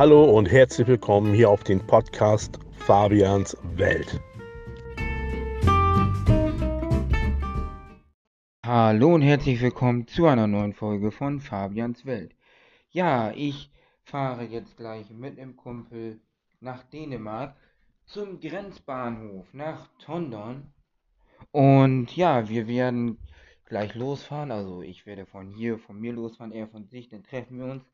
Hallo und herzlich willkommen hier auf den Podcast Fabians Welt. Hallo und herzlich willkommen zu einer neuen Folge von Fabians Welt. Ja, ich fahre jetzt gleich mit dem Kumpel nach Dänemark zum Grenzbahnhof nach Tondon. Und ja, wir werden gleich losfahren. Also ich werde von hier, von mir losfahren, er von sich, dann treffen wir uns.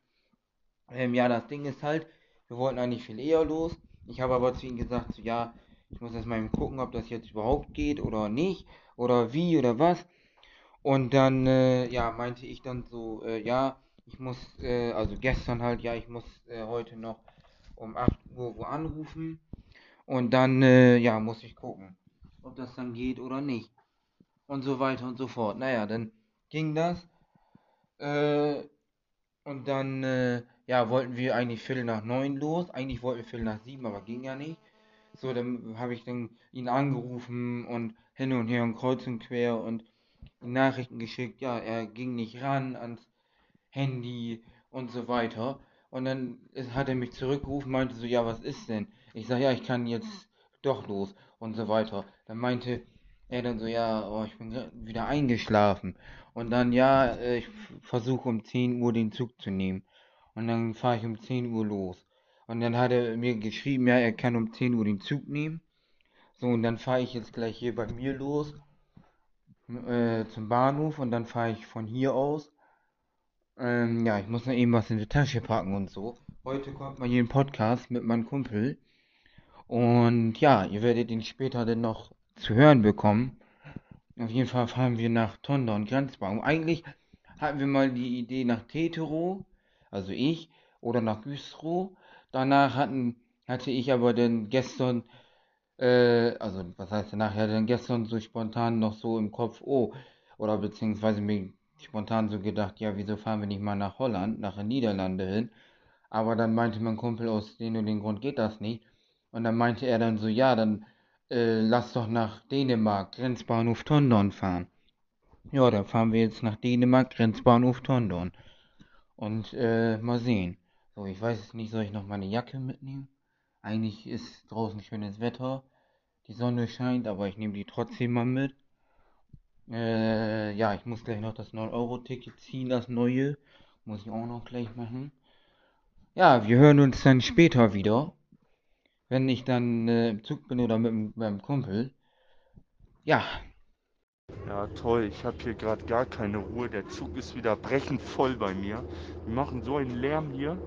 Ähm, ja, das Ding ist halt, wir wollten eigentlich viel eher los. Ich habe aber zu ihm gesagt, so, ja, ich muss erst mal gucken, ob das jetzt überhaupt geht oder nicht. Oder wie oder was. Und dann, äh, ja, meinte ich dann so, äh, ja, ich muss, äh, also gestern halt, ja, ich muss äh, heute noch um 8 Uhr wo anrufen. Und dann, äh, ja, muss ich gucken, ob das dann geht oder nicht. Und so weiter und so fort. Naja, dann ging das. Und dann, äh, ja, wollten wir eigentlich Viertel nach neun los. Eigentlich wollten wir Viertel nach sieben, aber ging ja nicht. So, dann habe ich dann ihn angerufen und hin und her und kreuz und quer und Nachrichten geschickt. Ja, er ging nicht ran ans Handy und so weiter. Und dann hat er mich zurückgerufen, meinte so, ja, was ist denn? Ich sage, ja, ich kann jetzt doch los und so weiter. Dann meinte er dann so, ja, oh, ich bin wieder eingeschlafen. Und dann, ja, äh, ich versuche um 10 Uhr den Zug zu nehmen. Und dann fahre ich um 10 Uhr los. Und dann hat er mir geschrieben, ja, er kann um 10 Uhr den Zug nehmen. So, und dann fahre ich jetzt gleich hier bei mir los äh, zum Bahnhof und dann fahre ich von hier aus. Ähm, ja, ich muss noch eben was in die Tasche packen und so. Heute kommt mal hier ein Podcast mit meinem Kumpel. Und ja, ihr werdet ihn später dann noch zu hören bekommen. Auf jeden Fall fahren wir nach Tonda und Grenzbaum. Eigentlich hatten wir mal die Idee nach Tetero, also ich, oder nach Güstrow. Danach hatten, hatte ich aber dann gestern, äh, also was heißt danach, ja dann gestern so spontan noch so im Kopf, oh, oder beziehungsweise mir spontan so gedacht, ja, wieso fahren wir nicht mal nach Holland, nach den Niederlande hin? Aber dann meinte mein Kumpel, aus dem und dem Grund geht das nicht. Und dann meinte er dann so, ja, dann äh, lass doch nach Dänemark, Grenzbahnhof Tondon fahren. Ja, dann fahren wir jetzt nach Dänemark, Grenzbahnhof Tondon. Und äh, mal sehen. So, ich weiß jetzt nicht, soll ich noch meine Jacke mitnehmen? Eigentlich ist draußen schönes Wetter. Die Sonne scheint, aber ich nehme die trotzdem mal mit. Äh, ja, ich muss gleich noch das 9-Euro-Ticket ziehen, das neue. Muss ich auch noch gleich machen. Ja, wir hören uns dann später wieder wenn ich dann äh, im Zug bin oder mit meinem Kumpel. Ja. Ja, toll. Ich habe hier gerade gar keine Ruhe. Der Zug ist wieder brechend voll bei mir. Wir machen so einen Lärm hier.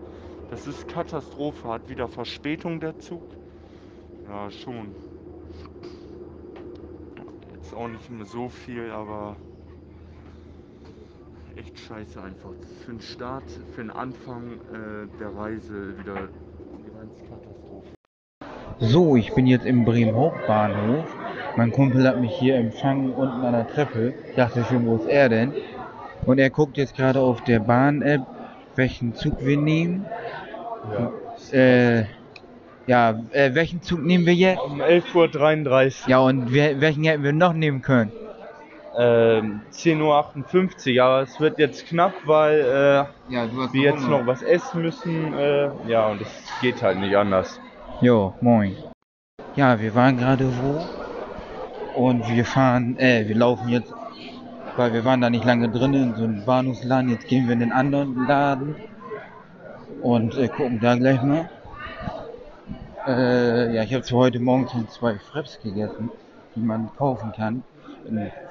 Das ist Katastrophe. Hat wieder Verspätung der Zug. Ja, schon. Jetzt auch nicht mehr so viel, aber echt scheiße einfach. Für den Start, für den Anfang äh, der Reise wieder. So, ich bin jetzt im Bremen Hauptbahnhof. Mein Kumpel hat mich hier empfangen unten an der Treppe. Ich dachte schon, wo ist er denn? Und er guckt jetzt gerade auf der Bahn-App, welchen Zug wir nehmen. Ja. Äh, ja, äh, welchen Zug nehmen wir jetzt? Um 11.33 Uhr. Ja, und wir, welchen hätten wir noch nehmen können? Ähm, 10.58 Uhr, aber es wird jetzt knapp, weil äh, ja, wir jetzt noch was essen müssen. Äh, ja, und es geht halt nicht anders. Jo, moin. Ja, wir waren gerade wo und wir fahren, äh, wir laufen jetzt, weil wir waren da nicht lange drin in so einem Bahnhofsladen. Jetzt gehen wir in den anderen Laden und äh, gucken da gleich mal. Äh, ja, ich habe zwar heute Morgen schon zwei Freps gegessen, die man kaufen kann.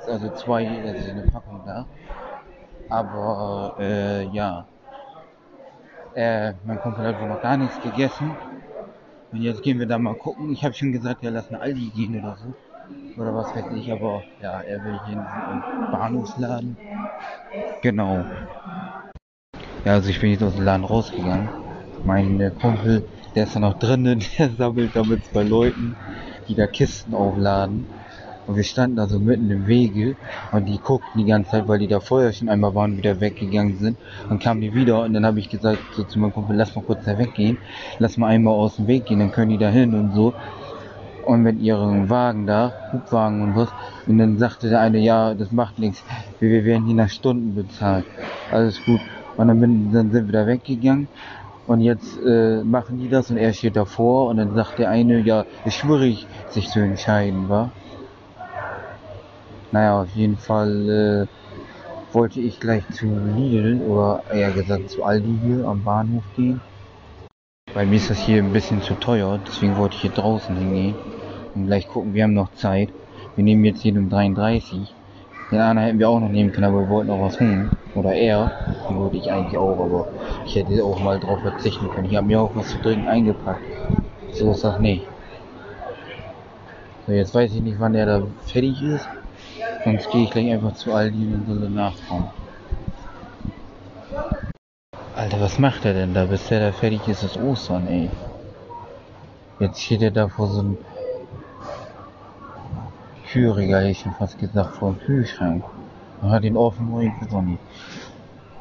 Also zwei, also eine Packung da. Aber äh, ja, äh, mein Kumpel hat wohl noch gar nichts gegessen. Und jetzt gehen wir da mal gucken. Ich habe schon gesagt, ja, lass eine Aldi gehen oder so. Oder was weiß ich, aber ja, er will hier einen Bahnhofsladen. Genau. Ja, also ich bin jetzt aus dem Laden rausgegangen. Mein Kumpel, der ist da noch drinnen, der sammelt da mit zwei Leuten, die da Kisten aufladen. Und wir standen da so mitten im Wege und die guckten die ganze Zeit, weil die da vorher schon einmal waren wieder weggegangen sind. Dann kamen die wieder und dann habe ich gesagt so zu meinem Kumpel, lass mal kurz da weggehen, lass mal einmal aus dem Weg gehen, dann können die da hin und so. Und mit ihrem Wagen da, Hubwagen und was. Und dann sagte der eine, ja, das macht nichts, wir, wir werden hier nach Stunden bezahlt. Alles gut. Und dann, bin, dann sind wir da weggegangen. Und jetzt äh, machen die das und er steht davor und dann sagt der eine, ja, ist schwierig, sich zu entscheiden, wa? Naja, auf jeden Fall äh, wollte ich gleich zu Lidl oder eher gesagt zu Aldi hier am Bahnhof gehen. Weil mir ist das hier ein bisschen zu teuer, deswegen wollte ich hier draußen hingehen. Und gleich gucken, wir haben noch Zeit. Wir nehmen jetzt hier um 33. Den anderen hätten wir auch noch nehmen können, aber wir wollten auch was holen. Oder er. Den wollte ich eigentlich auch, aber ich hätte auch mal drauf verzichten können. Ich habe mir auch was zu trinken eingepackt. So ist das nicht. So, jetzt weiß ich nicht, wann der da fertig ist. Sonst gehe ich gleich einfach zu Aldi und soll nachkommen. Alter, was macht er denn da? Bis der da fertig ist, ist Ostern, ey. Jetzt steht er da vor so einem Kühlregal, hätte ich schon fast gesagt, vor dem Kühlschrank. Man hat ihn offen, nur ich weiß nicht.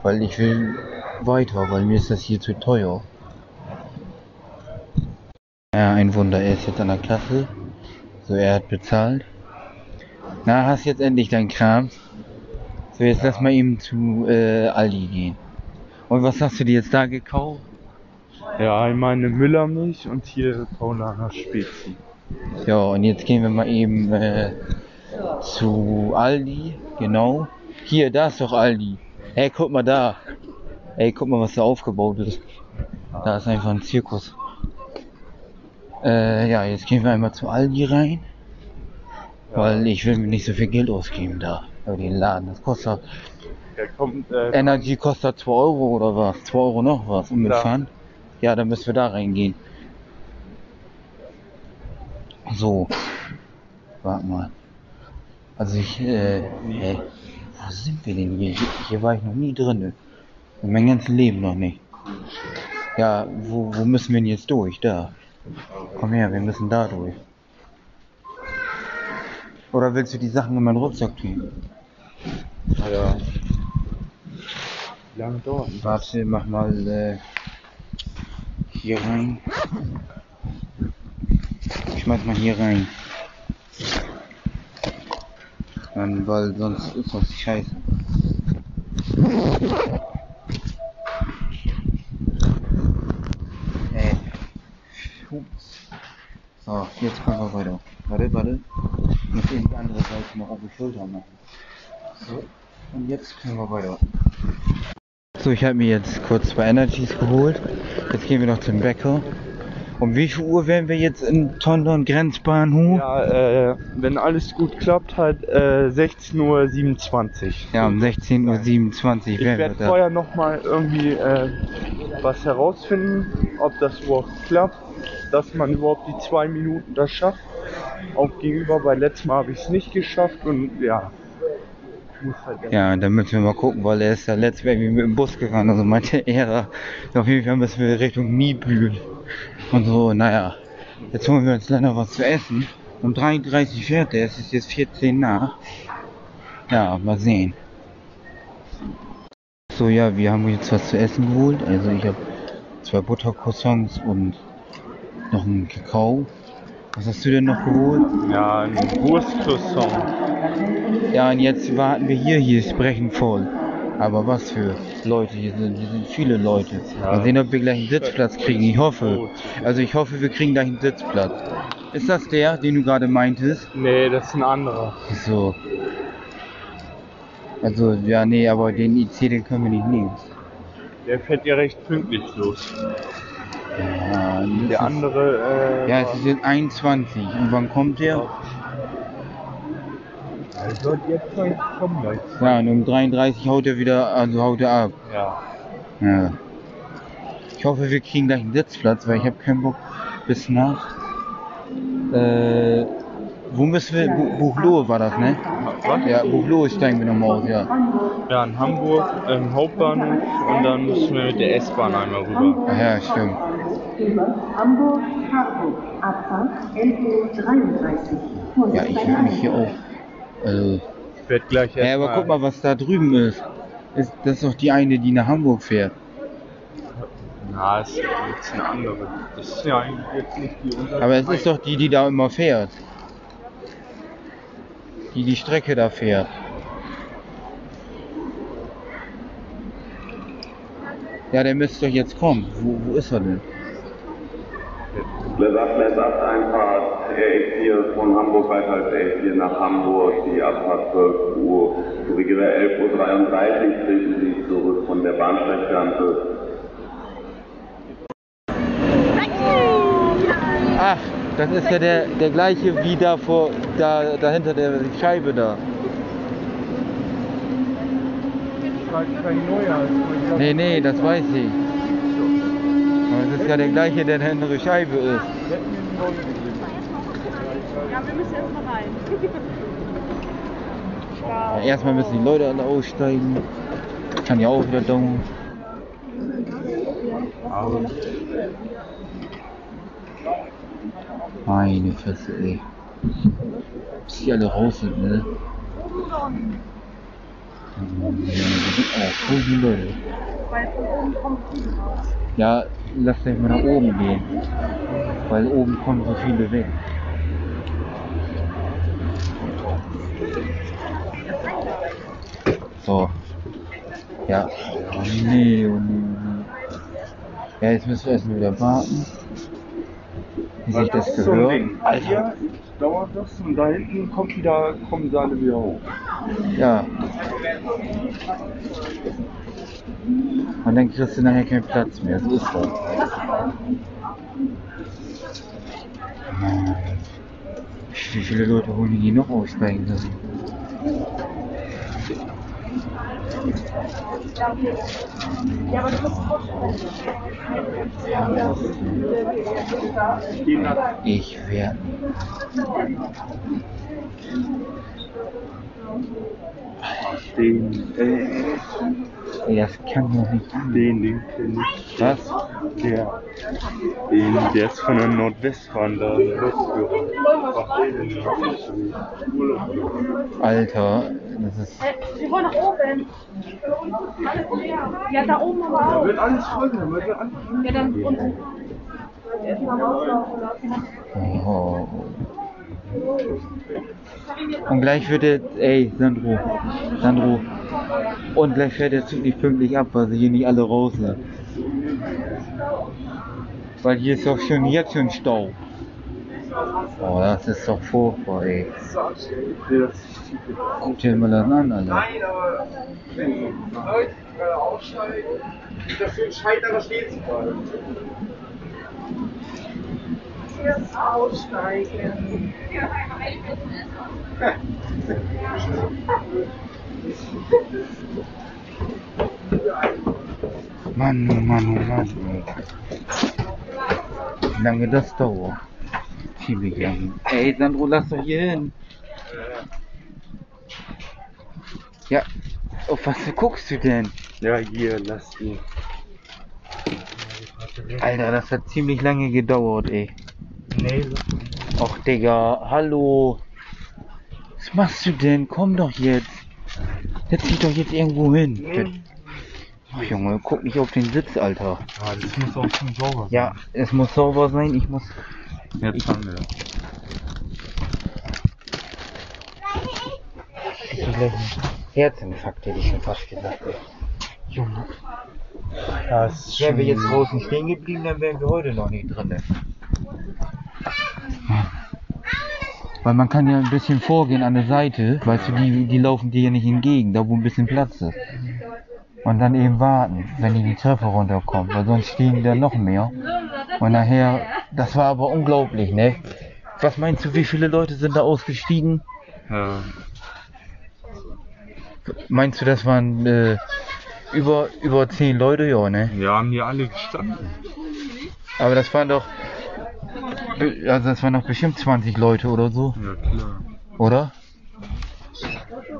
Weil ich will weiter, weil mir ist das hier zu teuer. Ja, ein Wunder, er ist jetzt an der Kasse. So, er hat bezahlt. Na, hast jetzt endlich dein Kram. So, jetzt lass mal eben zu äh, Aldi gehen. Und was hast du dir jetzt da gekauft? Ja, einmal eine Müllermilch und hier Paulaner Spezi. Ja, und jetzt gehen wir mal eben äh, zu Aldi. Genau. Hier, da ist doch Aldi. Hey, guck mal da. Ey, guck mal, was da aufgebaut ist. Da ist einfach ein Zirkus. Äh, ja, jetzt gehen wir einmal zu Aldi rein. Weil ich will mir nicht so viel Geld ausgeben da. Über den Laden. Das kostet. Der kommt, äh, Energy kostet 2 Euro oder was? 2 Euro noch was. Und mit Ja. Pfand? Ja, dann müssen wir da reingehen. So. Warte mal. Also ich, äh, ey, wo sind wir denn hier? Hier, hier war ich noch nie drin. In meinem ganzen Leben noch nicht. Ja, wo, wo müssen wir denn jetzt durch? Da. Komm her, wir müssen da durch. Oder willst du die Sachen in meinen Rucksack tun? ja. Wie lange dauert das? Warte, mach mal äh, hier rein. Ich schmeiß mal hier rein. Dann, weil sonst ist das scheiße. Äh. Ups. So, jetzt kommen wir weiter. Warte, warte. Ich muss eben die andere Seite noch auf die Schulter machen. So. Und jetzt können wir weiter. So, ich habe mir jetzt kurz zwei Energies geholt. Jetzt gehen wir noch zum Bäcker. Um wie viel Uhr wären wir jetzt in Tondon Grenzbahnhof? Ja, äh, wenn alles gut klappt, halt äh, 16.27 Uhr. Ja, um 16.27 Uhr Ich wären wir werde da. vorher nochmal irgendwie äh, was herausfinden, ob das überhaupt klappt, dass man überhaupt die zwei Minuten das schafft. Auch gegenüber, weil letztes Mal habe ich es nicht geschafft und ja, halt Ja, dann müssen wir mal gucken, weil er ist ja letztes Mal mit dem Bus gefahren, also meinte er, auf jeden Fall müssen wir Richtung Niebühl. Und so, naja. Jetzt holen wir uns leider was zu essen. Um 33 fährt er, es ist jetzt 14 nach. Ja, mal sehen. So, ja, wir haben jetzt was zu essen geholt. Also ich habe zwei Buttercroissants und noch einen Kakao. Was hast du denn noch geholt? Ja, ein Wurstcroissant. Ja, und jetzt warten wir hier, hier ist brechend voll. Aber was für Leute, hier sind, hier sind viele Leute. Mal sehen, ob wir gleich einen Sitzplatz kriegen. Ich hoffe. Also ich hoffe, wir kriegen gleich einen Sitzplatz. Ist das der, den du gerade meintest? Nee, das ist ein anderer. So. Also, ja, nee, aber den IC, den können wir nicht nehmen. Der fährt ja recht pünktlich los. Ja, Der andere, äh, ja, es ist jetzt 21. Und wann kommt der? er wird jetzt gleich kommen gleich. Ja, und um 33 haut er wieder, also haut er ab. Ja. Ja. Ich hoffe, wir kriegen gleich einen Sitzplatz, weil ich habe keinen Bock bis nach. Äh, wo müssen wir? Bu Buchloe war das, ne? Was? Ja, Buchloe steigen wir nochmal aus, ja. Ja, in Hamburg, im Hauptbahnhof und dann müssen wir mit der S-Bahn einmal rüber. Ach ja, stimmt. Hamburg. Abfahrt 11.33 Uhr. Ja, ich will mich hier auch. Also, Ich werde gleich ja, aber guck mal, was da drüben ist. ist. Das ist doch die eine, die nach Hamburg fährt. Na, ist jetzt eine andere. Das ist ja eigentlich jetzt nicht die unser. Aber es ist doch die, die da immer fährt. Die die Strecke da fährt. Ja, der müsste doch jetzt kommen. Wo, wo ist er denn? Lesab, Lesab, Einfahrt RX4 von Hamburg weiter als RX4 nach Hamburg, die Abfahrt 12 Uhr, korrigiere 11.33 Uhr, treten Sie zurück von der Bahnsteigkante. Ach, das ist ja der, der gleiche wie da vor, da, dahinter der Scheibe da. Kein neuer. Nee, nee, das weiß ich. Aber das ist ja der gleiche, der eine andere Scheibe ist. Ja, wir müssen erstmal rein. Ja, erstmal müssen die Leute alle aussteigen. Kann ja auch wieder dauern. Meine Fresse, ey. Bis die alle raus sind, ne? Ja, lass dich mal nach oben gehen. Weil oben kommen so viele weg. So. Ja. Oh nee, oh nee, oh. Ja, jetzt müssen wir erstmal wieder warten. Wie sich das gehört. Alter. Dauert das und da hinten kommt wieder, kommen sie alle wieder hoch. Ja. Und dann kriegst du nachher keinen Platz mehr. So ist das. Wie viele Leute wollen die noch aussteigen lassen? Ja, aber du musst. Ich werde. Den, äh, Das kann doch nicht sein. den, den kenn ich. Was? Der, den, der ist von der Nordwestbahn da? Alter, das ist. Wir wollen nach oben. Ja, da oben aber auch. Wird alles voll, dann wird alles Ja, dann unten. Erstmal rauslaufen lassen. Oh. Und gleich wird der. Ey, Sandro. Sandro. Und gleich fährt der Zug nicht pünktlich ab, weil sie hier nicht alle raus sind. Weil hier ist doch schon jetzt schon Stau. Oh, das ist doch furchtbar, ey. Guck dir mal das an, Alter. aber Leute, die gerade aussteigen, die dafür entscheiden, da stehen zu bleiben. Jetzt aussteigen. Mann, oh Mann, oh Mann. Wie lange das dauert? Ziemlich lange. Ey, Sandro, lass doch hier hin. Ja, auf was guckst du denn? Ja, hier, lass ihn. Alter, das hat ziemlich lange gedauert, ey. Nee, Och, Digga, hallo. Was machst du denn? Komm doch jetzt. Setz dich doch jetzt irgendwo hin. Ach, Junge, guck nicht auf den Sitz, Alter. Ja, das muss auch schon sauber sein. Ja, es muss sauber sein. Ich muss. Jetzt haben wir. Ich gleich einen Herzinfarkt, hätte ich schon fast gesagt. Ey. Junge. Ja, ist Wären wir jetzt draußen stehen geblieben, dann wären wir heute noch nicht drin. Weil man kann ja ein bisschen vorgehen an der Seite, weißt du, die, die laufen dir ja nicht entgegen, da wo ein bisschen Platz ist. Und dann eben warten, wenn die die Treppe runterkommen, weil sonst stehen da noch mehr. Und nachher, das war aber unglaublich, ne? Was meinst du, wie viele Leute sind da ausgestiegen? Ja, Meinst du, das waren äh, über, über zehn Leute? Ja, ne? wir haben hier alle gestanden. Aber das waren doch. Also das waren doch bestimmt 20 Leute oder so, Ja, klar. oder?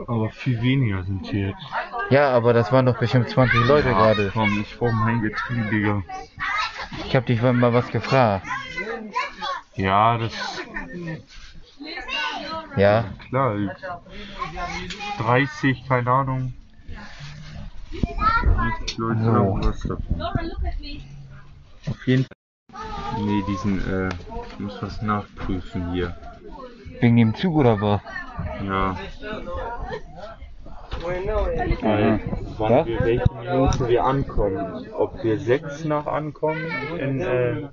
Aber viel weniger sind hier jetzt. Ja, aber das waren doch bestimmt 20 Leute gerade. Komm, ich brauch mein Getriebe, Digga. Ich hab dich mal was gefragt. Ja, das Ja? klar. 30, keine Ahnung. 30 Leute So. oder was davon. Auf jeden Fall. Nee, diesen, äh, ich muss was nachprüfen hier. Wegen dem Zug oder was? Ja. Weil, wann Ja? wir, welche Minute wir ankommen. Ob wir sechs nach ankommen in, äh,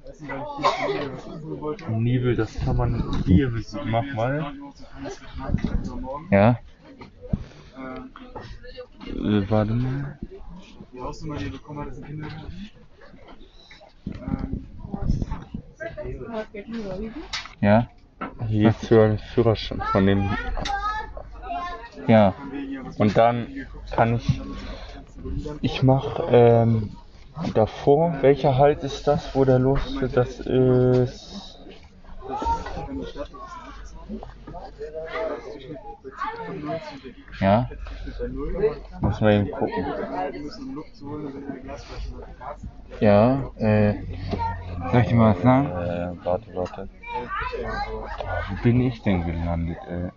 Nibel, das kann man hier mach mal. Ja. Äh, warte mal. Die Hausnummer, die ihr bekommen habt, ist ein Kindergarten. Ja. Hier zur Führerschein von dem. Ja. Und dann kann ich. Ich mache ähm, davor. Welcher Halt ist das, wo der los Das ist. Ja. Muss man eben gucken. Ja. Äh, soll ich dir mal was sagen? Äh, warte, warte. Wo bin ich denn gelandet, ey?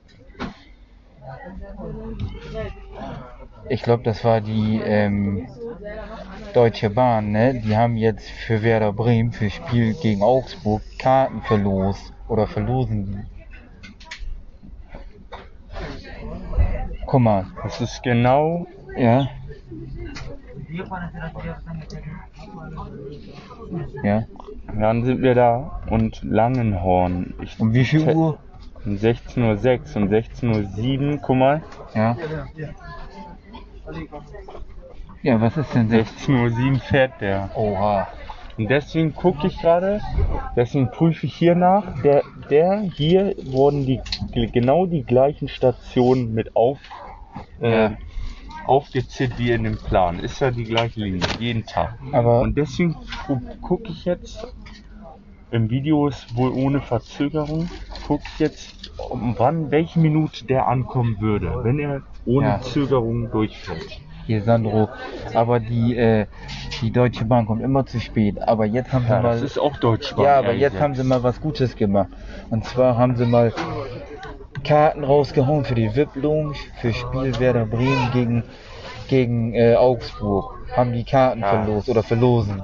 Ich glaube, das war die ähm, Deutsche Bahn, ne? Die haben jetzt für Werder Bremen, für Spiel gegen Augsburg, Karten verlost. Oder verlosen die. Guck mal, Das ist genau. ja. Ja. Dann sind wir da und Langenhorn. Ich, Um wie viel Uhr? Um 16.06 Uhr, um 16.07 Uhr, guck mal. Ja. Ja, was ist denn 16? 16.07 Uhr fährt der. Oha. Und deswegen gucke ich gerade, deswegen prüfe ich hier nach. Der, der hier wurden die genau die gleichen Stationen mit auf, äh, Ja. aufgezählt wie in dem Plan. Ist ja die gleiche Linie, jeden Tag. Aber Und deswegen gu- gucke ich jetzt, im Video ist wohl ohne Verzögerung, gucke ich jetzt, um wann, welche Minute der ankommen würde, wenn er ohne Ja. Zögerung durchfährt. Hier Sandro, aber die äh, die Deutsche Bahn kommt immer zu spät. Aber jetzt haben sie Ja, mal das ist auch Deutschbahn. Ja, aber jetzt gesagt. haben sie mal was Gutes gemacht. Und zwar haben sie mal Karten rausgehauen für die VIP Lounge für Spiel Werder Bremen gegen gegen äh, Augsburg. Haben die Karten Ja. verlost oder verlosen.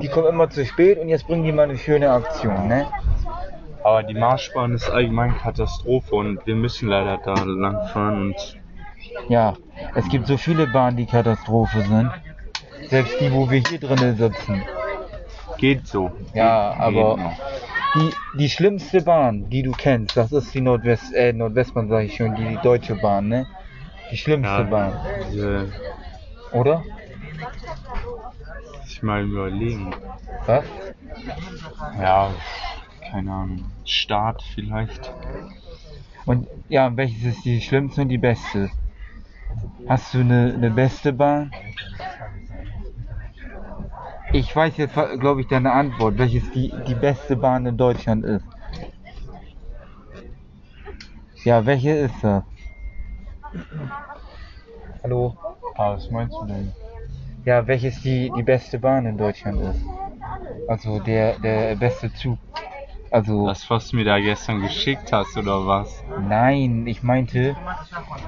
Die kommen immer zu spät und jetzt bringen die mal eine schöne Aktion, ne? Aber die Marschbahn ist allgemein Katastrophe und wir müssen leider da lang fahren und Ja, es gibt so viele Bahnen, die Katastrophe sind. Selbst die, wo wir hier drinnen sitzen. geht so. Ja, Geht- aber noch. die, die schlimmste Bahn, die du kennst, das ist die Nordwest, äh, Nordwestbahn, sag ich schon, die, die Deutsche Bahn, ne? Die schlimmste Ja, Bahn, diese, oder? ich mal überlegen. Was? Ja, keine Ahnung. Start vielleicht. Und ja, welches ist die schlimmste und die beste? Hast du eine, eine beste Bahn? Ich weiß jetzt, glaube ich, deine Antwort, welches die, die beste Bahn in Deutschland ist. Ja, welche ist das? Hallo? Ah, was meinst du denn? Ja, welches die, die beste Bahn in Deutschland ist. Also der, der beste Zug. Also, Das, was du mir da gestern geschickt hast, oder was? nein, ich meinte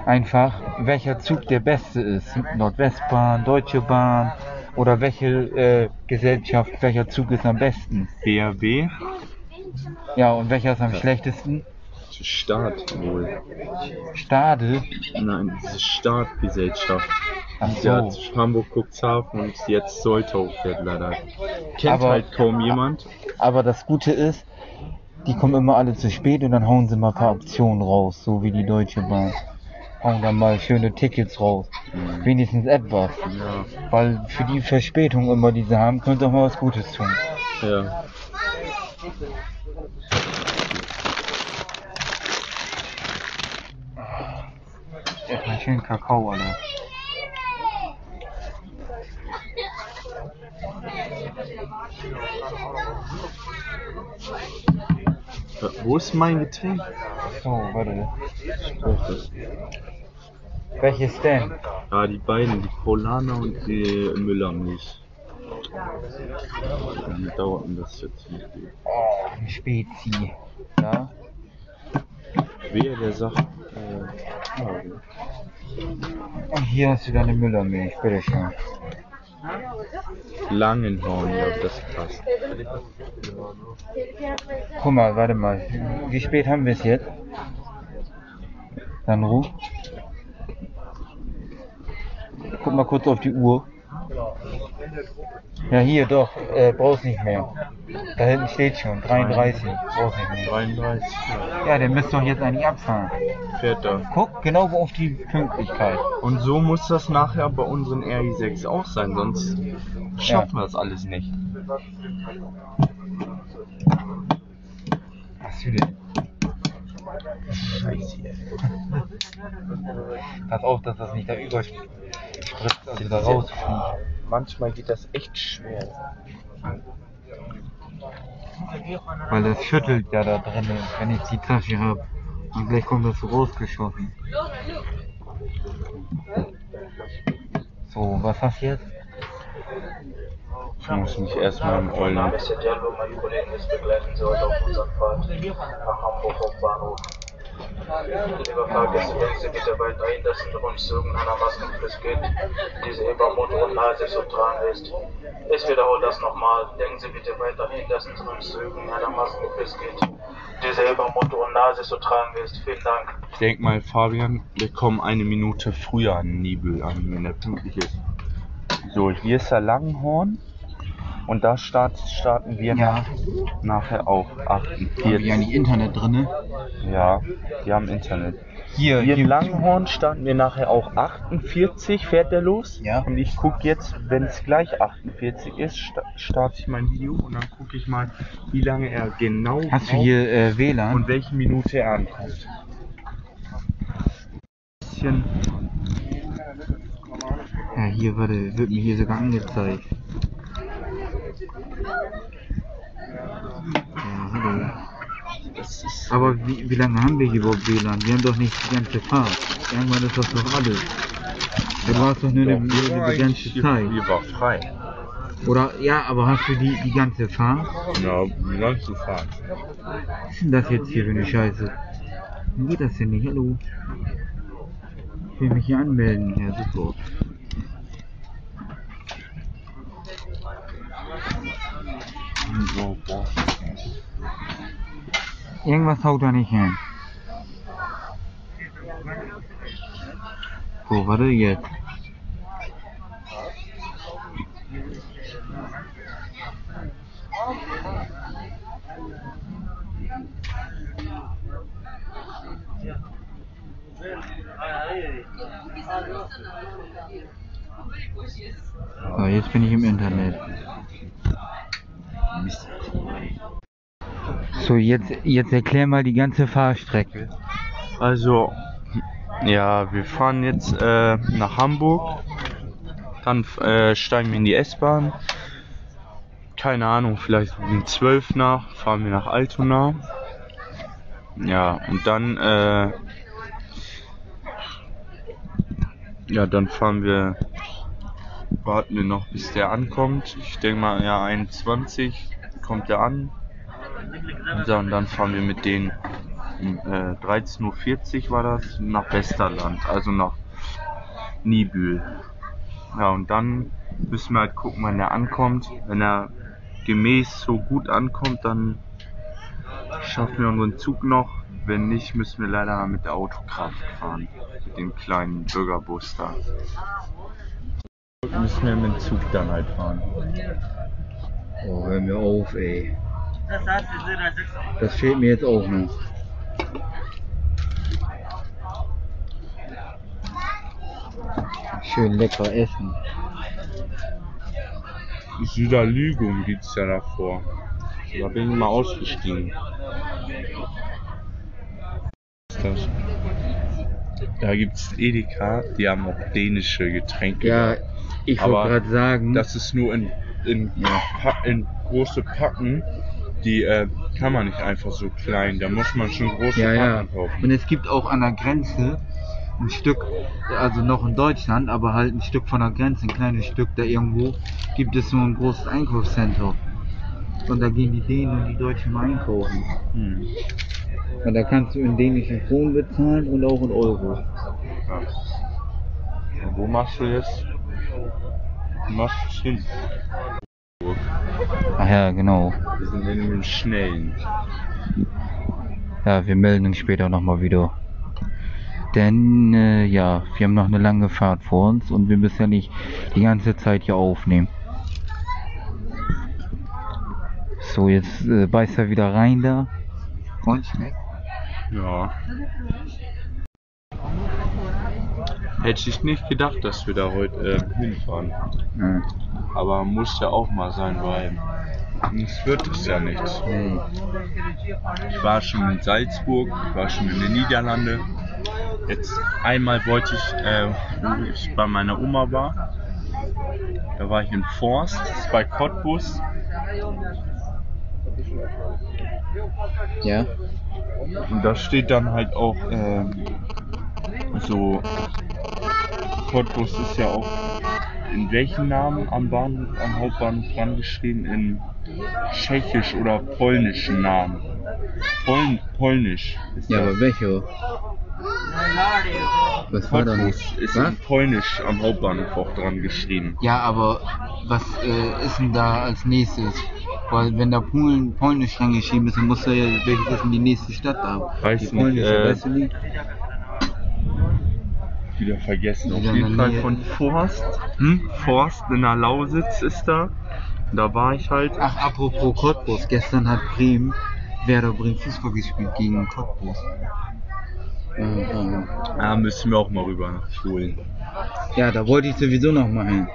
einfach, welcher Zug der beste ist. Nordwestbahn, Deutsche Bahn oder welche äh, Gesellschaft, welcher Zug ist am besten. BRB? Ja, und welcher ist am schlechtesten? Start wohl. Stade. Nein, diese Startgesellschaft. Ach so. Hamburg Cuxhaven und jetzt Soltau fährt leider. Kennt Aber- halt kaum jemand. Aber das Gute ist, die kommen immer alle zu spät und dann hauen sie mal ein paar Optionen raus, so wie die Deutsche Bahn. Hauen dann mal schöne Tickets raus. Wenigstens etwas. Ja, Weil für die Verspätung immer, die sie haben, könnte auch mal was Gutes tun. ja. Erstmal schön Kakao, Alter. Wo ist mein Getränk? So, warte. Ich brauch das. Welches denn? Ah, die beiden, die Polana und die Müllermilch. Dann dauert mir das jetzt nicht. Oh, Spezi. Ja. Wer der sagt, äh, hier hast du deine Müllermilch, bitteschön. Langenhorn, ja, das passt. Guck mal, warte mal. Wie spät haben wir es jetzt? Dann ruf. Guck mal kurz auf die Uhr. Ja, hier doch, äh, brauchst nicht mehr. Da hinten steht schon, 33, brauchst nicht mehr. 33, Ja, der müsste doch jetzt eigentlich abfahren. fährt er. Guck genau auf die Pünktlichkeit. Und so muss das nachher bei unseren RI6 auch sein, sonst schaffen wir das alles nicht. Was für denn? Scheiße. Pass auf, dass das nicht da überspritzt, also da rausfliegt. Manchmal geht das echt schwer. Weil das schüttelt ja da drin, wenn ich die Tasche habe. Und gleich kommt das so rausgeschossen. So, was hast du jetzt? Ich muss mich erstmal im Eulen. Kollegen, ist begleiten Sie heute auf unserer Fahrt nach Hamburg Hauptbahnhof. Lieber Fahrgäste, denken Sie bitte weiterhin, dass in uns irgendeiner Maskenpflicht gilt, diese über Mund und Nase zu tragen ist. Ich wiederhole das nochmal. Denken Sie bitte weiterhin, dass in uns irgendeiner Maskenpflicht gilt, diese über Mund und Nase zu tragen ist. Vielen Dank. Ich denk mal, Fabian, wir kommen eine Minute früher an Nibel an, wenn er pünktlich ist. So, hier ist der Langenhorn. Und da start, starten wir Ja. nachher auch Haben die 48. eigentlich Internet drinne? Ja, die haben Internet. Hier, Hier in hier. Langenhorn starten wir nachher auch 48, fährt der los. Ja. Und ich gucke jetzt, wenn es gleich 48 ist, sta- starte ich mein Video und dann gucke ich mal, wie lange er genau Hast du hier äh, WLAN? und welche Minute er ankommt. Bisschen Ja, hier, warte, wird mir hier sogar angezeigt. Ja, hallo. Aber wie, wie lange haben wir hier überhaupt WLAN? Wir haben doch nicht die ganze Fahrt. Irgendwann ist das doch alles. Du warst doch nur eine, eine hier, Zeit. hier war frei. Oder, ja, aber hast du die, die ganze Fahrt? Ja, wie lange du fahren? Was ist denn das jetzt hier für eine Scheiße? Wie geht das denn nicht? Hallo? Ich will mich hier anmelden, ja, sofort. Irgendwas haut da nicht hin. So, warte jetzt. So, jetzt bin ich im Internet. So, jetzt, jetzt erklär mal die ganze Fahrstrecke. Also, ja, wir fahren jetzt äh, nach Hamburg. Dann äh, steigen wir in die S-Bahn. Keine Ahnung, vielleicht um 12 nach fahren wir nach Altona. Ja, und dann, äh, ja, dann fahren wir, warten wir noch, bis der ankommt. Ich denke mal, ja, 21 kommt er an. Und dann fahren wir mit denen um äh, 13.40 Uhr war das nach Westerland, also nach Nibül. Ja, und dann müssen wir halt gucken, wann er ankommt. Wenn er gemäß so gut ankommt, dann schaffen wir unseren Zug noch. Wenn nicht, müssen wir leider mit der Autokraft fahren. Mit dem kleinen Bürgerbus da. Müssen wir mit dem Zug dann halt fahren. Oh, hör mir auf, ey. Das fehlt mir jetzt auch noch. Schön lecker essen. Süderlügum gibt's ja davor. Da bin ich mal ausgestiegen. Was ist das? Da gibt's Edeka, die haben auch dänische Getränke. Ja, ich wollte gerade sagen, Das ist nur in, in, in große Packen. Die äh, kann man nicht einfach so klein. Da muss man schon große ja, ja. Packen kaufen. Und es gibt auch an der Grenze ein Stück, also noch in Deutschland, aber halt ein Stück von der Grenze, ein kleines Stück da irgendwo, gibt es so ein großes Einkaufscenter. Und da gehen die Dänen und die Deutschen mal einkaufen. Hm. Und da kannst du in dänischen Kronen bezahlen und auch in Euro. Ja. Und wo machst du jetzt? Es hin? Ach ja, genau. Wir sind in dem Schnellen. Ja, wir melden uns später nochmal wieder. Denn äh, ja, wir haben noch eine lange Fahrt vor uns und wir müssen ja nicht die ganze Zeit hier aufnehmen. So, jetzt äh, beißt er wieder rein da. Und schmeckt. Ja. Hätte ich nicht gedacht, dass wir da heute äh, hinfahren. Ja. Aber muss ja auch mal sein, weil es wird es ja nichts. Nee. Ich war schon in Salzburg, ich war schon in den Niederlande. Jetzt einmal wollte ich, äh, wo ich bei meiner Oma war. Da war ich in Forst, das ist bei Cottbus. Ja. Und da steht dann halt auch ähm, so, Cottbus ist ja auch in welchem Namen am Bahnhof, am Hauptbahnhof dran geschrieben? In tschechisch oder polnischen Namen. Poln, polnisch ist Ja, das. aber welche? Was war da Cottbus nicht? ist Was? in polnisch am Hauptbahnhof auch dran geschrieben. Ja, aber was äh, ist denn da als nächstes? Weil wenn da Polen, Polnisch reingeschrieben ist, dann muss da ja, welches ist denn die nächste Stadt da? Weiß die nicht, polnische, äh, weißt du nicht? Wieder vergessen. Auf jeden Fall von Forst. Hm? Forst in der Lausitz ist da. Da war ich halt. Ach, apropos Cottbus, gestern hat Bremen, Werder Bremen Fußball gespielt gegen Cottbus. Da müssen wir auch mal rüber nach Schulen. ja, da wollte ich sowieso noch mal hin.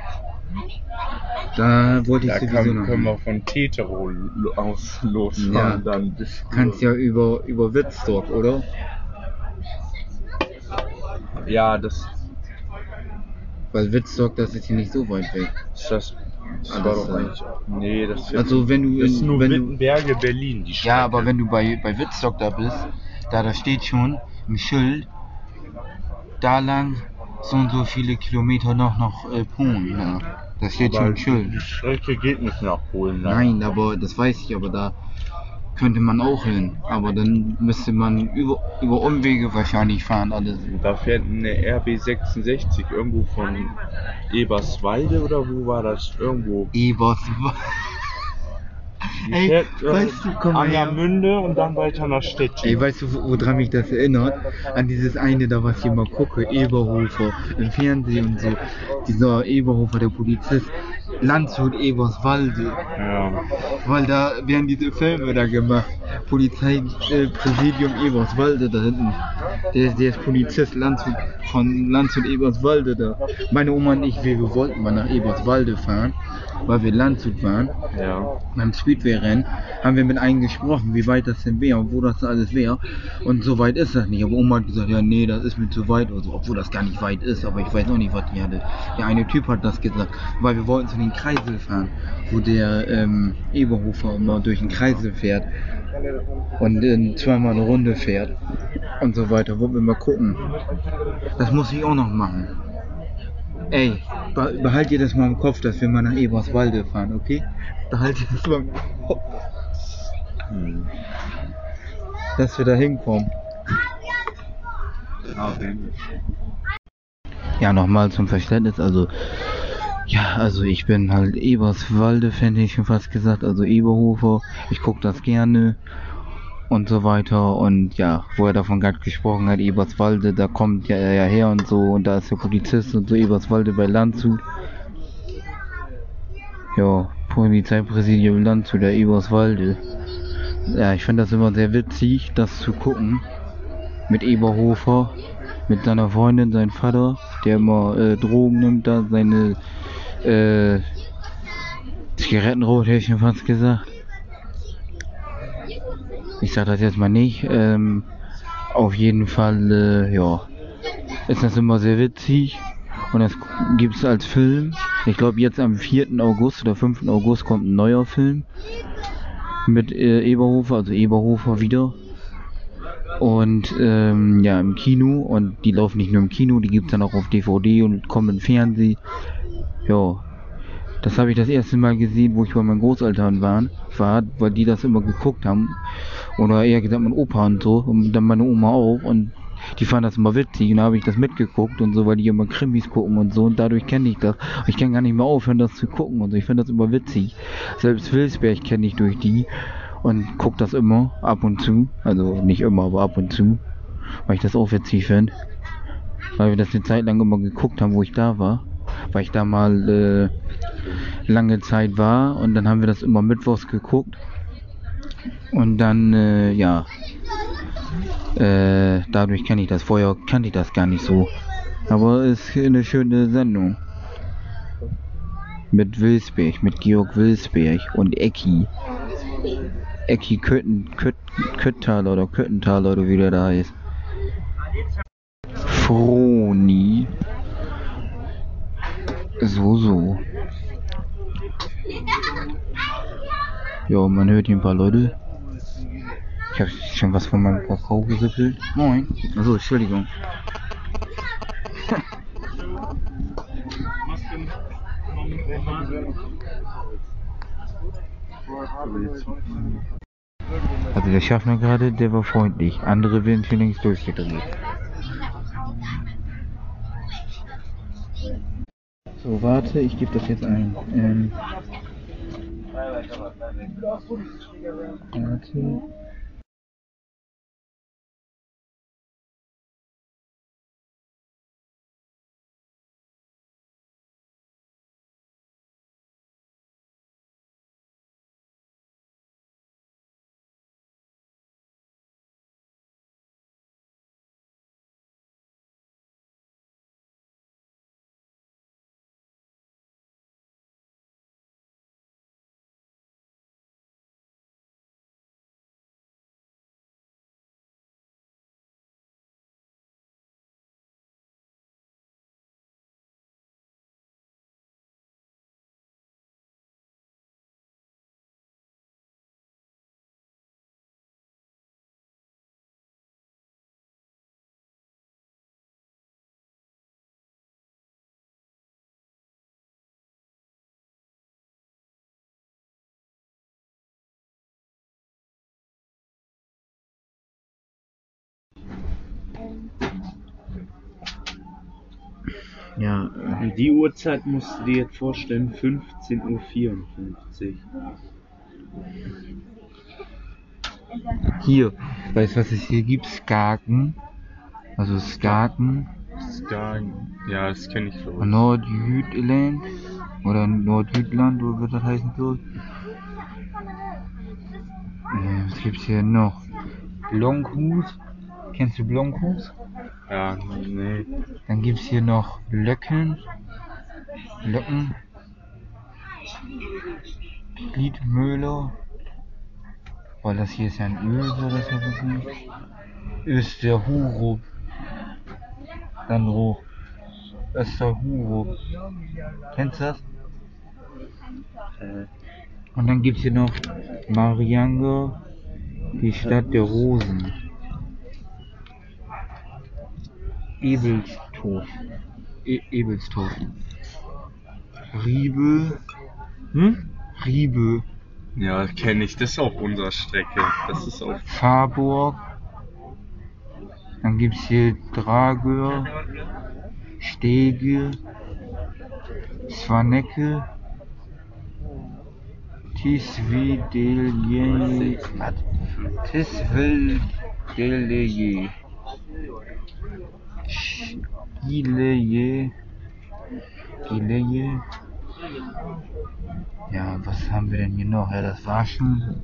Da wollte ich Da sowieso können, noch können hin. wir von Tetero aus losfahren Ja. dann bis. Kannst ja über, über Wittstock, oder? Ja, das Weil Wittstock, das ist hier nicht so weit weg. ist das. Das Alles war doch da. eigentlich. Nee, das ist, Also wenn du das ist in- nur wenn du- Wittenberge, Berlin, die Strecke. Ja, aber wenn du bei, bei Wittstock da bist, da, da steht schon im Schild, da lang so und so viele Kilometer noch nach äh, Polen. Ja. Da steht schon Aber im Schild. Die Strecke geht nicht nach Polen. ne? Nein, aber das weiß ich, aber da könnte man auch hin. Aber dann müsste man über, über Umwege wahrscheinlich fahren alles. Da fährt eine RB66 irgendwo von Eberswalde oder wo war das? Irgendwo. Ebers. Ey, fährt, äh, weißt du, komm mal her. Angermünde und dann weiter nach Stettin. Ey, weißt du, wo- woran mich das erinnert? An dieses eine da, was ich immer gucke, Eberhofer, im Fernsehen und so. Dieser Eberhofer, der Polizist, Landshut Eberswalde. Ja. Weil da werden diese Filme da gemacht. Polizei, äh, Eberswalde da hinten. Der, ist- der ist Polizist Landshut, von Landshut Eberswalde da. Meine Oma und ich, wir, wir wollten mal nach Eberswalde fahren, weil wir Landshut waren Ja. beim Speedway-Rennen haben wir mit einem gesprochen, wie weit das denn wäre und wo das alles wäre. Und so weit ist das nicht. Aber Oma hat gesagt, ja, nee, das ist mir zu weit oder so, obwohl das gar nicht weit ist. Aber ich weiß auch nicht, was die hatte. Der eine Typ hat das gesagt, weil wir wollten zu den Kreisel fahren, wo der ähm, Eberhofer immer durch den Kreisel fährt und äh, zweimal eine Runde fährt und so weiter. Wollen wir mal gucken. Das muss ich auch noch machen. Ey, be behalt ihr das mal im Kopf, dass wir mal nach Eberswalde fahren, okay? Behalt ihr das mal im Kopf, dass wir da hinkommen. Ja, nochmal zum Verständnis, also, ja, also ich bin halt Eberswalde-Fan, hätte ich schon fast gesagt, also Eberhofer, ich gucke das gerne und so weiter und ja, wo er davon gerade gesprochen hat, Eberswalde, da kommt ja er ja her und so und da ist der Polizist und so, Eberswalde bei Landshut. Ja, Polizeipräsidium Landshut, der Eberswalde. Ja, ich finde das immer sehr witzig, das zu gucken. Mit Eberhofer, mit seiner Freundin, sein Vater, der immer äh, Drogen nimmt, da seine äh, Zigarettenrot hätte ich schon fast gesagt. Ich sag das jetzt mal nicht. Ähm, auf jeden Fall, äh, ja, ist das immer sehr witzig. Und das gibt es als Film. Ich glaube jetzt am 4. August oder 5. August kommt ein neuer Film. Mit äh, Eberhofer, also Eberhofer wieder. Und ähm, ja, im Kino. Und die laufen nicht nur im Kino, die gibt es dann auch auf DVD und kommen im Fernsehen. Ja, das habe ich das erste Mal gesehen, wo ich bei meinen Großeltern war, war, weil die das immer geguckt haben. Oder eher gesagt mein Opa und so. Und dann meine Oma auch. Und die fanden das immer witzig. Und da habe ich das mitgeguckt und so, weil die immer Krimis gucken und so. Und dadurch kenne ich das. Ich kann gar nicht mehr aufhören, das zu gucken und so. Ich finde das immer witzig. Selbst Wilsberg kenne ich durch die. Und guck das immer ab und zu. Also nicht immer, aber ab und zu. Weil ich das auch witzig finde. weil wir das eine Zeit lang immer geguckt haben, wo ich da war. Weil ich da mal äh, lange Zeit war und dann haben wir das immer mittwochs geguckt. Und dann, äh, ja, äh, dadurch kenne ich das. Vorher kannte ich das gar nicht so. Aber es ist eine schöne Sendung. Mit Wilsberg, mit Georg Wilsberg und Ecki. Ecki Kötten, Kött, Köttal oder Köttental oder wie der da heißt. Froni. So, so. Ja, man hört hier ein paar Leute. Ich habe schon was von meinem Kakao gerippelt. Moin. Achso, Entschuldigung. Also der Schaffner gerade, der war freundlich. Andere werden schon längst durchgedreht. So, warte, ich gebe das jetzt ein. Ähm, warte. Ja, äh, Die Uhrzeit musst du dir jetzt vorstellen, 15.54 Uhr. hier. Weißt du, was es hier gibt? Skaken. Also Skaken. Sky, ja, das kenne ich so. Nordjütland. Oder Nordjütland, oder wie das heißen soll. Äh, was gibt's hier noch? Blonkhus. Kennst du Blonkhus? Ja, nee. Dann gibt's hier noch Löcken. Löcken. Gliedmöhler. Weil das hier ist ja ein Öl, so das ja wissen. Ist der Hurup. Dann hoch. Österhurup. Kennst du das? Äh, Und dann gibt's hier noch Marianga, die Stadt der Rosen. Ebelstorf. E Ebelstorf. Riebe. hm? Riebe. Ja, kenne ich. Das ist auf unserer Strecke. Das ist auf. Farburg. Dann gibt's hier Dragör. Stege. Svanecke. Tisvidelje. was? Gileje. Gileje. Ja, was haben wir denn hier noch? Ja, das war schon.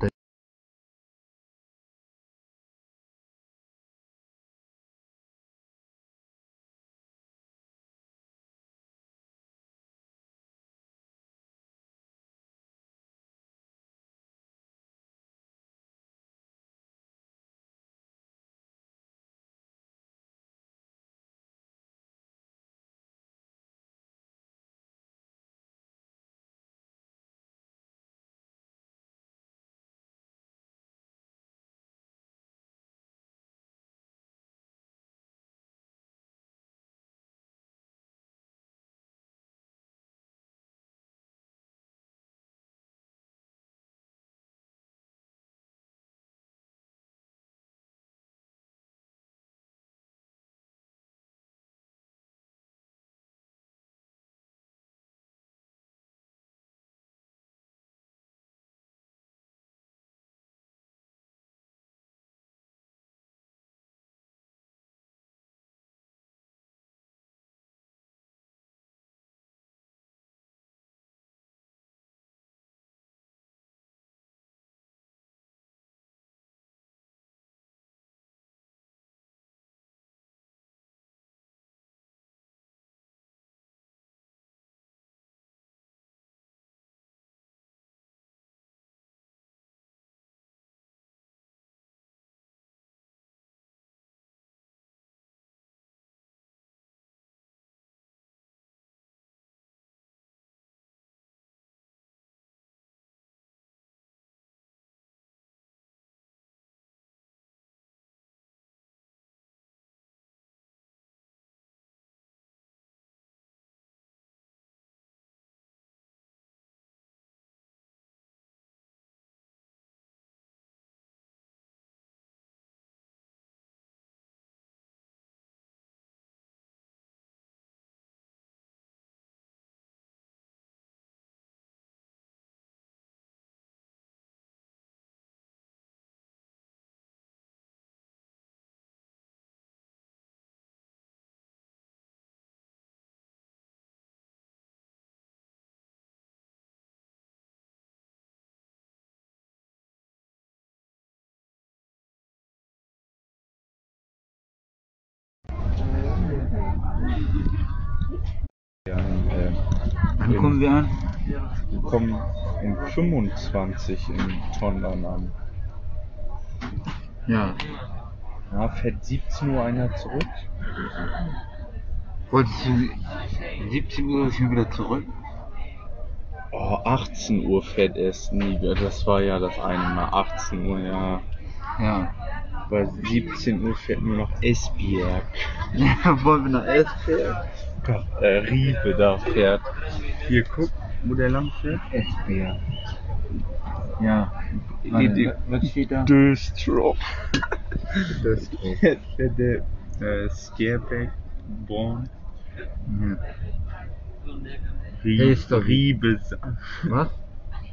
Kommen wir an? Wir kommen um 25 in Tondern an. Ja. Ja, fährt 17 Uhr einer zurück. Wolltest du 17 Uhr schon wieder zurück? Oh, 18 Uhr fährt erst Niger. Das war ja das eine Mal. 18 Uhr, ja. Ja. Bei 17 Uhr fährt nur noch Esbjerg. Ja, wollen wir nach Esbjerg? Äh, Riebe da fährt. Hier, guck, wo der lang fährt. Esbjerg. Ja. Die- Warte, die- was steht da? Döstrop. Döstrop. Fährt der äh, Scareback Born. Mhm. Riebe. Riebe. Was?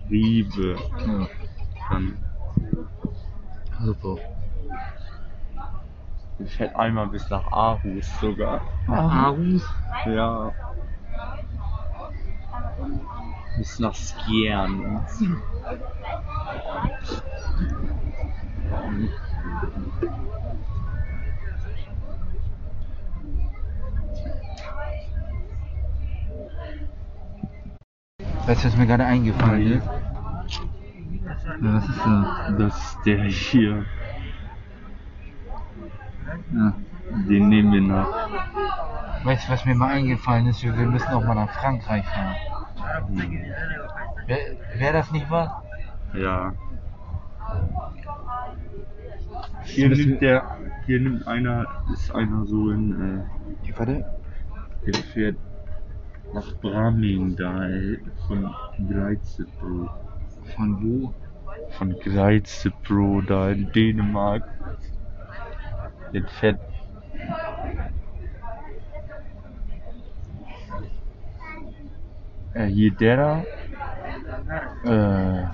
Riebe. Ja. Dann Super. Fährt einmal bis nach Aarhus sogar. Aarhus? Ja. Bis nach Skjern. Weißt du, was mir gerade eingefallen ist? Ja, was ist da? Das ist der hier. Ja. Den nehmen wir nach. Weißt du, was mir mal eingefallen ist? Wir müssen auch mal nach Frankreich fahren. Wäre wär das nicht was? Ja. Hier nimmt der, hier nimmt einer, ist einer so in, Ja, Warte. äh, der fährt nach Braming da, äh, von Greizebro. Von wo? Von Greizebro da in Dänemark. Der fährt äh, hier der da, äh,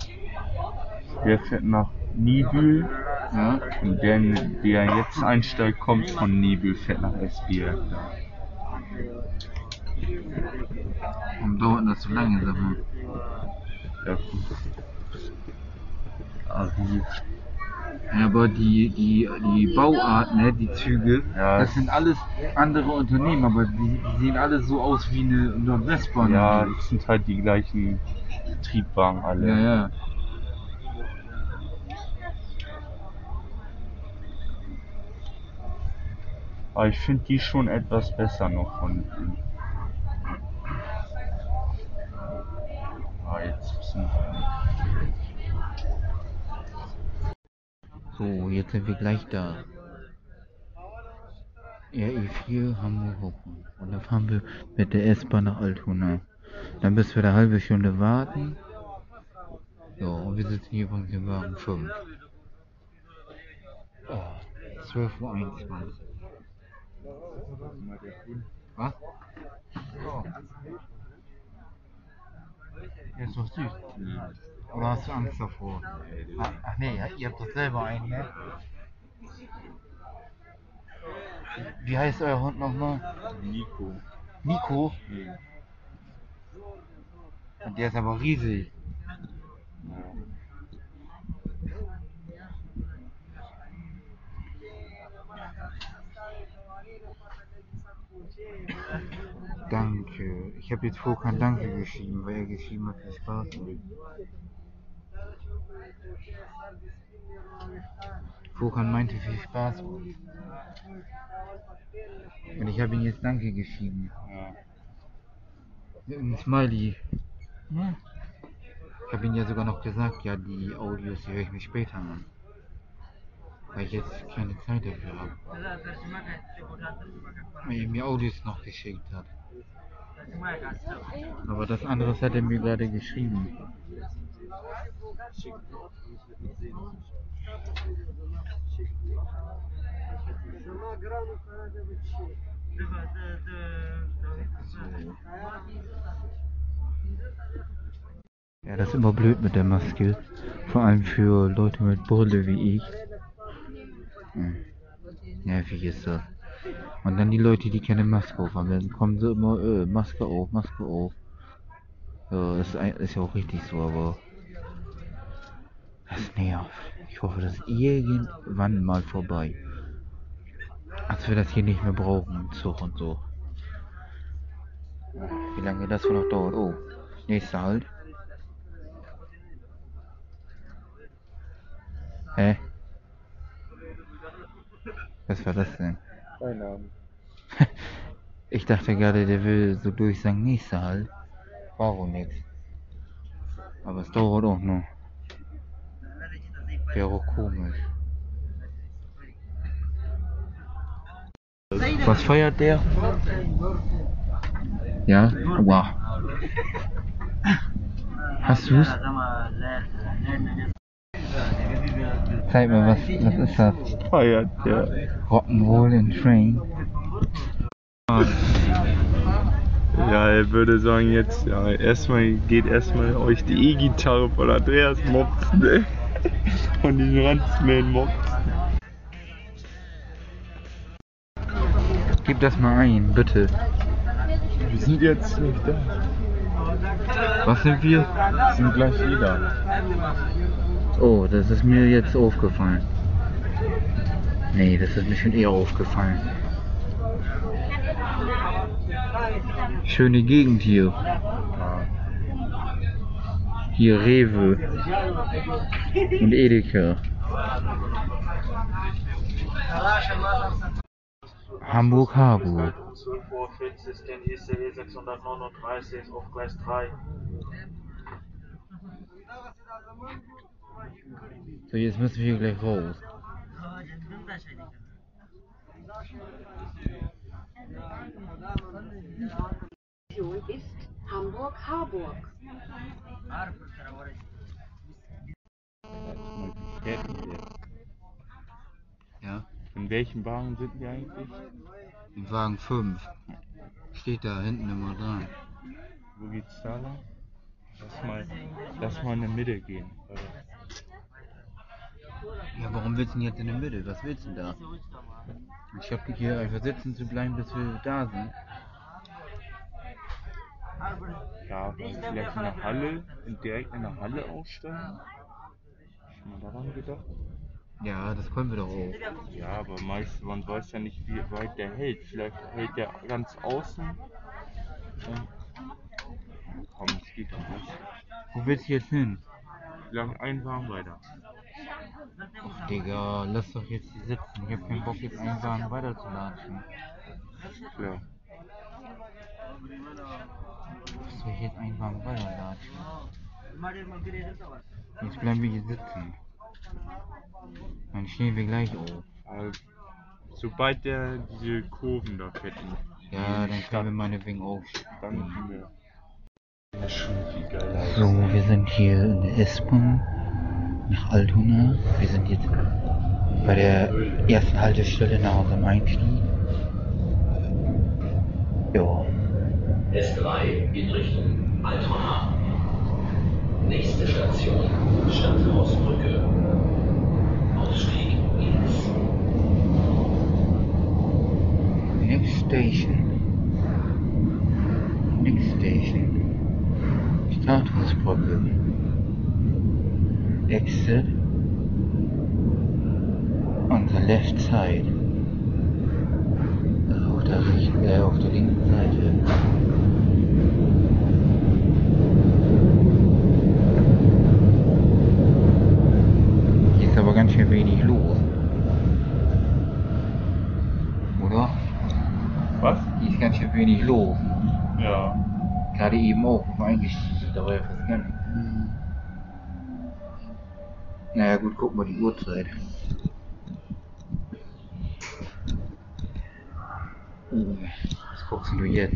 der fährt nach Nibel. Ja. Und der, der jetzt einsteigt, kommt von Nibel, fährt nach Esbjerg. Warum dauert das so lange, sag mal? Ja, Arriv. Ja, aber die, die, die Bauart, ne, die Züge, Ja. das sind alles andere Unternehmen, aber die, die sehen alle so aus wie eine Nordwestbahn. Ja, das sind halt die gleichen Triebwagen alle. ja, ja. Aber ich finde die schon etwas besser noch von. Ah, jetzt müssen So, jetzt sind wir gleich da. RE4 Hamburg Hauptbahnhof. Und dann fahren wir mit der S-Bahn nach Altona. Dann müssen wir eine halbe Stunde warten. Ja, und wir sitzen hier von dem Wagen 5. Oh, 12.21 Uhr. Was? Oh. Der ist doch süß. Oder hast du Angst davor? Ach, nee, ihr habt doch selber einen, ne? Wie heißt euer Hund nochmal? Nico. Nico? Und der ist aber riesig. Danke. Ich habe jetzt Fokan Danke geschrieben, weil er geschrieben hat, viel Spaß. Fokan meinte viel Spaß. Und ich habe ihm jetzt Danke geschrieben. Ja. Ein Smiley. Ja. Ich habe ihm ja sogar noch gesagt, ja, die Audios, höre ich mir später an. Weil ich jetzt keine Zeit dafür habe. Weil er mir Audios noch geschickt hat. Aber das andere hat er mir gerade geschrieben. Ja, das ist immer blöd mit der Maske. Vor allem für Leute mit Brille wie ich. Hm. Nervig ist das. Und dann die Leute, die keine Maske auf haben, dann kommen sie immer, äh, Maske auf, Maske auf. Ja, ist, ist ja auch richtig so, aber das nervt. Ich hoffe, das ist irgendwann mal vorbei. Als wir das hier nicht mehr brauchen, Zug und so. Wie lange das wohl noch dauert? Oh, nächster Halt. Hä? Was war das denn? Keine Ahnung. Ich dachte gerade, der will so durch sagen, nächster Halt. War wohl nix. Aber es dauert auch noch. Wäre komisch. Was feiert der? Ja? Wow. Hast du's? Zeig mal, was, was ist das? Feiert der. Rock'n'Roll in Train. Ja, er würde sagen jetzt, ja, erstmal geht erstmal euch die E-Gitarre von Andreas mopsen, ne? Von diesem Ranzman mopsen. Gib das mal ein, bitte. Wir sind jetzt nicht da. Was sind wir? Wir sind gleich wieder. Oh, das ist mir jetzt aufgefallen. Nee, das ist mir schon eher aufgefallen. Schöne Gegend hier. Hier Rewe und Edeka. Hamburg Harburg. Um 12 Uhr findest den ICE 639 auf Gleis 3. So, jetzt müssen wir gleich raus. Station ist Hamburg-Harburg. Ja, In welchem Wagen sind wir eigentlich? in Wagen 5. Steht da hinten immer dran. Wo geht's da lang? Lass mal, lass mal in der Mitte gehen. Ja, warum willst du denn jetzt in der Mitte? Was willst du denn da? Ich hab dich hier einfach sitzen zu bleiben, bis wir da sind. Ja, vielleicht in der Halle, in- direkt in der Halle aussteigen? Schon mal daran gedacht? Ja, das können wir doch auch. Ja, aber meist, man weiß ja nicht, wie weit der hält. Vielleicht hält der ganz außen. Komm, es geht doch nicht. Wo willst du jetzt hin? Vielleicht einen Wagen weiter. Ach, Digga, lass doch jetzt hier sitzen. Ich hab keinen Bock, jetzt einen Wagen weiter zu latschen. Klar. Ich jetzt einen Wagen weiter latschen? Jetzt bleiben wir hier sitzen. Dann stehen wir gleich auf. Aber sobald der diese Kurven da ketten. Ja, dann können wir meinetwegen aufstehen. Dann wir. So, wir sind hier in der S-Bahn nach Altona. Wir sind jetzt bei der ersten Haltestelle nach unserem Einstieg. Ja, S3 in Richtung Altona. Nächste Station, Stadthausbrücke. Ausstieg links. next station. Next station. Stadthausbrücke. Exit on the left side. Auf der äh, auf der linken Seite. Hier ist aber ganz schön wenig los. Oder? Was? Hier ist los. Ja. Gerade eben auch, wo wir eingestiegen sind, da war ja fast gar nichts. Naja gut, guck mal die Uhrzeit. Was guckst du jetzt?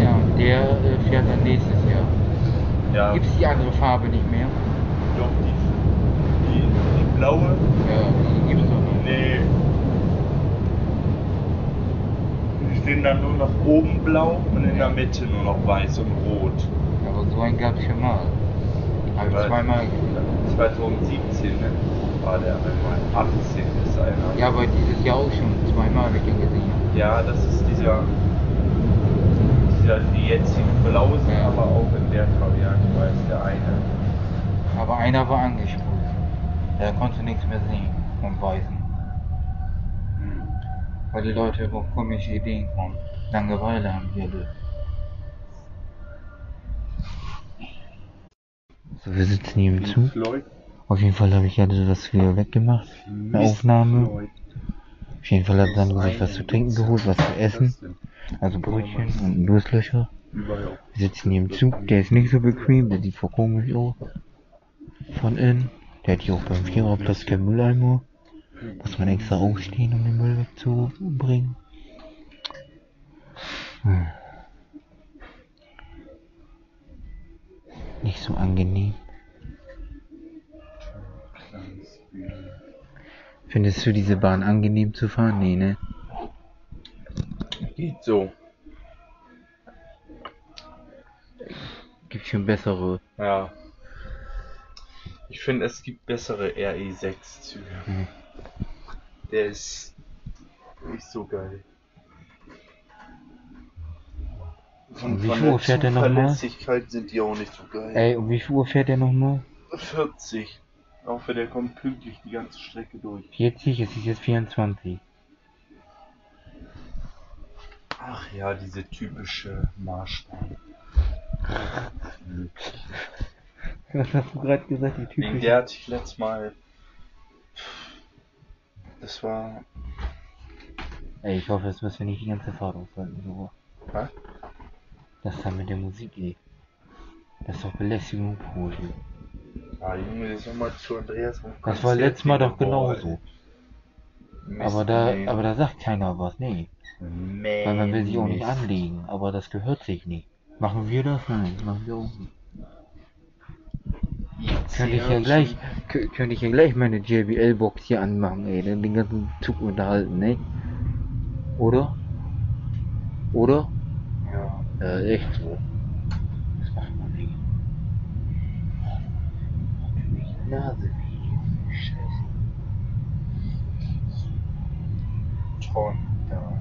Ja, und der äh, fährt dann nächstes Jahr. Ja, Gibt es die andere Farbe nicht mehr? doch die, die, die blaue. Ja, die. Nee. Die stehen dann nur noch oben blau und in der Mitte nur noch weiß und rot. Aber so einen gab's schon mal. Habe ich Weil- zweimal gesehen. 2017 ne? war der einmal. 18 ist einer. Ja, aber dieses Jahr auch schon zweimal ich den gesehen. Ja, das ist dieser, dieser die jetzigen Blau sind, Ja. aber auch in der Variante, weil es der eine. Aber einer war angesprüht. Da konntest du nichts mehr sehen vom Weißen. Weil die Leute auf komische Ideen kommen. Langeweile haben die alle. So, wir sitzen hier im Zug. Auf jeden Fall habe ich ja das wieder weggemacht. Eine Aufnahme. Auf jeden Fall hat Sandro sich was zu trinken geholt, was zu essen. Also Brötchen und ein Durstlöcher. Wir sitzen hier im Zug, der ist nicht so bequem, der sieht voll komisch aus. Von innen. Der hat hier auch beim Viererplatz kein Mülleimer. Muss man extra aufstehen, um den Müll wegzubringen. Hm. Nicht so angenehm. Findest du diese Bahn angenehm zu fahren? Nee, ne? Geht so. Gibt schon bessere. Ja. Ich finde, es gibt bessere RE6-Züge. Hm. Der ist nicht so geil. Und wie viel Uhr fährt der nochmal? Sind die auch nicht so geil. Ey, um wie viel Uhr fährt der nochmal? 40. Ich hoffe, der kommt pünktlich die ganze Strecke durch. 40, es ist jetzt 24. Ach ja, diese typische Marschbahn. Was hast du gerade gesagt, die typische? der hatte ich letztes Mal. Das war. Ey, ich hoffe, es müssen wir nicht die ganze Fahrt aushalten, so. Was? Das da mit der Musik geht. Das ist doch Belästigung pur. Ah, Junge, das war mal zu Andreas. Das war letztes Mal doch genauso. Mist, Aber da, aber da sagt keiner was, nee. Nee, Weil man will sich auch nicht anlegen, aber das gehört sich nicht. Machen wir das? Nein, machen wir auch nicht. Könnte ich ja gleich, kö- könnte ich ja gleich meine JBL-Box hier anmachen, ey, dann den ganzen Zug unterhalten, ne? Oder? Oder? Ja. Ja, echt so. Das macht man nicht. Die Nase. Scheiße. Schon. Ja.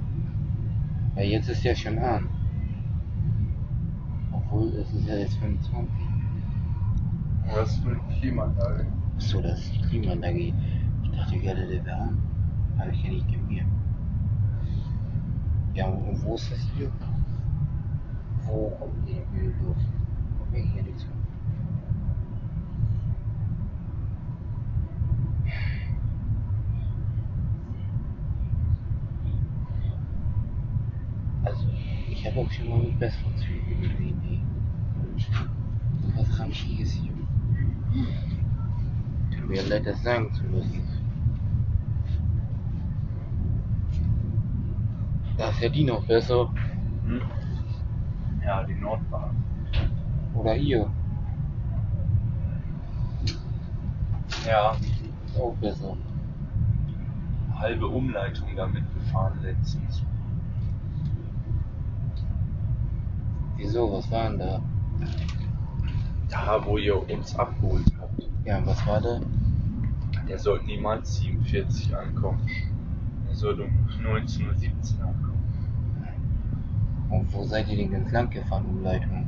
Ja, jetzt ist ja schon an. Obwohl, es ist ja jetzt 25. Was für ein Klimaanlage? Achso, das ist die Klimaanlage. Ich dachte gerade, der wäre an. Habe ich ja nicht gemerkt. Ja, und wo ist das hier? Wo kommt die Müllluft? Kommt mir hier nichts. Also, ich habe auch schon mal mit besseren Zügen gesehen, ey. Was Ramschiges hier. Tut mir leid, das sagen zu müssen. Da ist ja die noch besser. Hm? Ja, die Nordbahn. Oder hier. Ja, Ist auch besser. halbe Umleitung damit gefahren letztens. Wieso, was war denn da? Da, wo ihr uns abgeholt habt. Ja, und was war da? Der sollte niemals 47 ankommen. Der sollte um 19.17 Uhr ankommen. Und wo seid ihr denn ganz lang gefahren, Umleitung?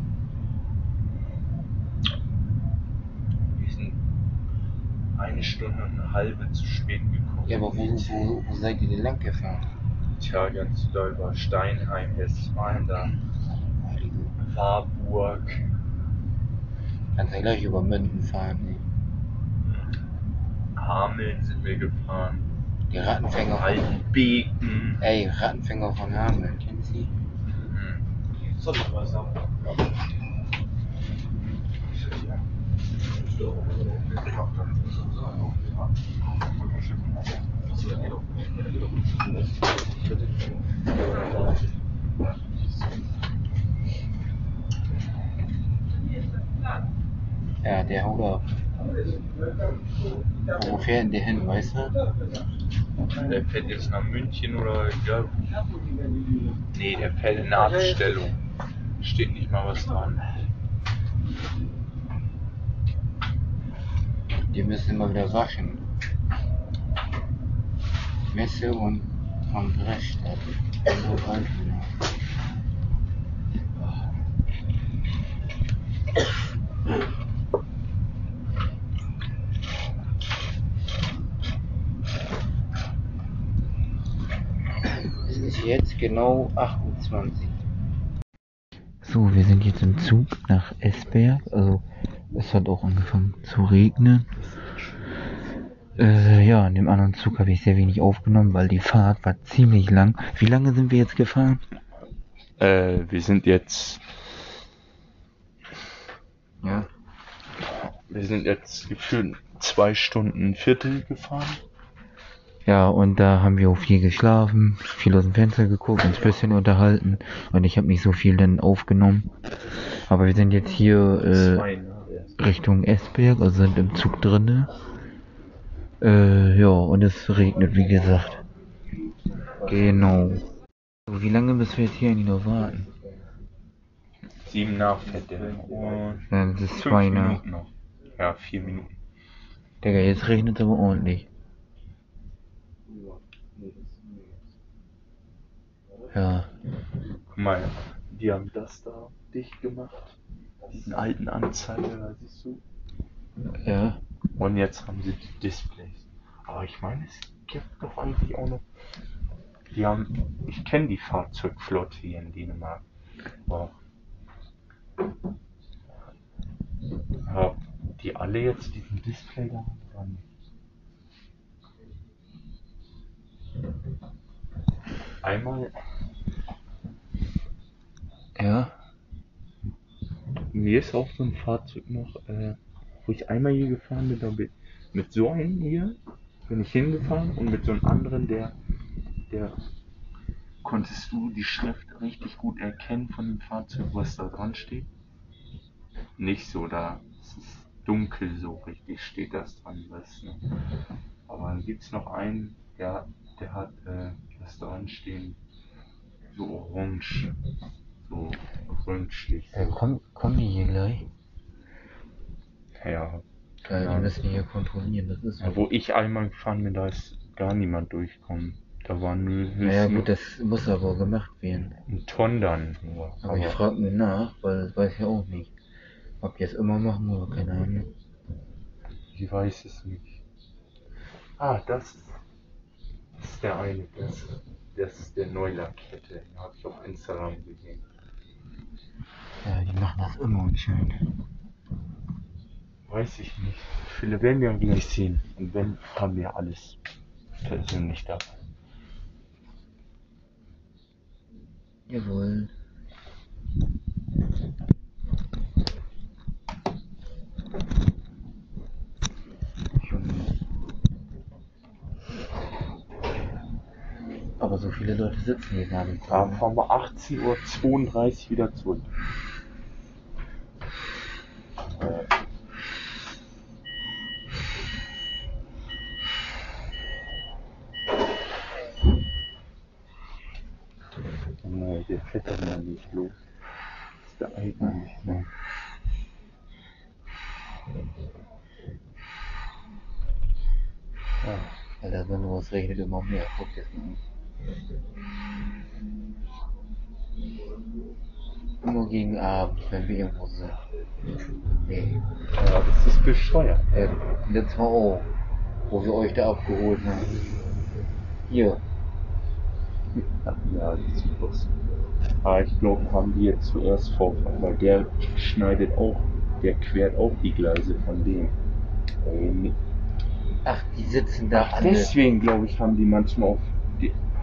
Wir sind eine Stunde und eine halbe zu spät gekommen. Ja, aber wo, wo, wo seid ihr denn lang gefahren? Tja, ganz doll über Steinheim, Westfalen, da Heilige. Warburg. Kannst ja gleich über Münden fahren. Hameln sind wir gefahren. Die Rattenfänger von... Altenbeken. Ey, Rattenfänger von Hameln, kennst du die? Hm. Soll ich was sagen? Ja, der haut ab. Wo fährt denn der hin, weißt du? Der fährt jetzt nach München oder ja. Nee, der fährt in eine Abstellung. Steht nicht mal was dran. Die müssen immer wieder waschen. Messe und. Und Altona. ist jetzt genau 28. So, wir sind jetzt im Zug nach Esberg. Also, es hat auch angefangen zu regnen. Äh, ja, in dem anderen Zug habe ich sehr wenig aufgenommen, weil die Fahrt war ziemlich lang. Wie lange sind wir jetzt gefahren? Äh, wir sind jetzt. Ja. Wir sind jetzt gefühlt zwei Stunden Viertel gefahren. Ja, und da haben wir auch viel geschlafen, viel aus dem Fenster geguckt, uns ein bisschen unterhalten. Und ich habe nicht so viel dann aufgenommen. Aber wir sind jetzt hier äh, ne? Richtung Esberg, also sind im Zug drinne. Äh, ja, und es regnet, wie gesagt. Genau. So, wie lange müssen wir jetzt hier eigentlich noch warten? Sieben nach der. Und Ja, das ist zwei nach. Ja, vier Minuten. Digga, jetzt regnet es aber ordentlich. Ja, Guck mal, die haben das da dicht gemacht. Diesen alten Anzeiger, siehst du. ja. Und jetzt haben sie die Displays. Aber ich meine, es gibt doch eigentlich auch noch. Die haben. Ich kenne die Fahrzeugflotte hier in Dänemark. Aber. Aber die alle jetzt diesen Display da haben dran. Einmal. Ja. Mir ist auch so ein Fahrzeug noch, äh, wo ich einmal hier gefahren bin, da bin mit so einem hier bin ich hingefahren und mit so einem anderen, der, der konntest du die Schrift richtig gut erkennen von dem Fahrzeug, was da dran steht. Nicht so, da es ist dunkel so richtig steht das dran, was, ne? Aber dann gibt's noch einen, der, der hat äh, dran stehen, so orange, so röntlich. Äh, komm, kommen die hier gleich? Ja, Ja, die müssen hier kontrollieren, das ist so. Ja, wo ich einmal gefahren bin, da ist gar niemand durchgekommen. Da war nur Naja gut, das muss aber gemacht werden. ein Ton dann. Nur. Aber ich frage mir nach, weil das weiß ich auch nicht. Ob die es immer machen oder keine Ahnung. ich weiß es nicht. Ah, das ist, das ist der eine. Das, das ist der Neulackierte. Den habe ich auf Instagram gesehen. Ja, die machen das immer anscheinend. Weiß ich nicht. Viele werden wir gleich sehen. Und wenn, haben wir alles persönlich dabei. Jawohl. Aber so viele Leute sitzen hier gar nicht. Da fahren wir 18.32 Uhr wieder zurück. Der fährt doch mal nicht los. Das ist der eigentlich, ne? Ja, Alter, wenn was regnet immer mehr. Guck das mal Nur gegen Abend, wenn wir irgendwo sind. Nee. Ja, das ist bescheuert. Äh, letztes Mal auch, wo wir euch da abgeholt haben. Hier. Ja, das sieht aus. Aber ich glaube, haben die jetzt zuerst Vorfahrt, weil der schneidet auch, der quert auch die Gleise von dem. Ähm, Ach, die sitzen da alle. Deswegen glaube ich, haben die manchmal auch,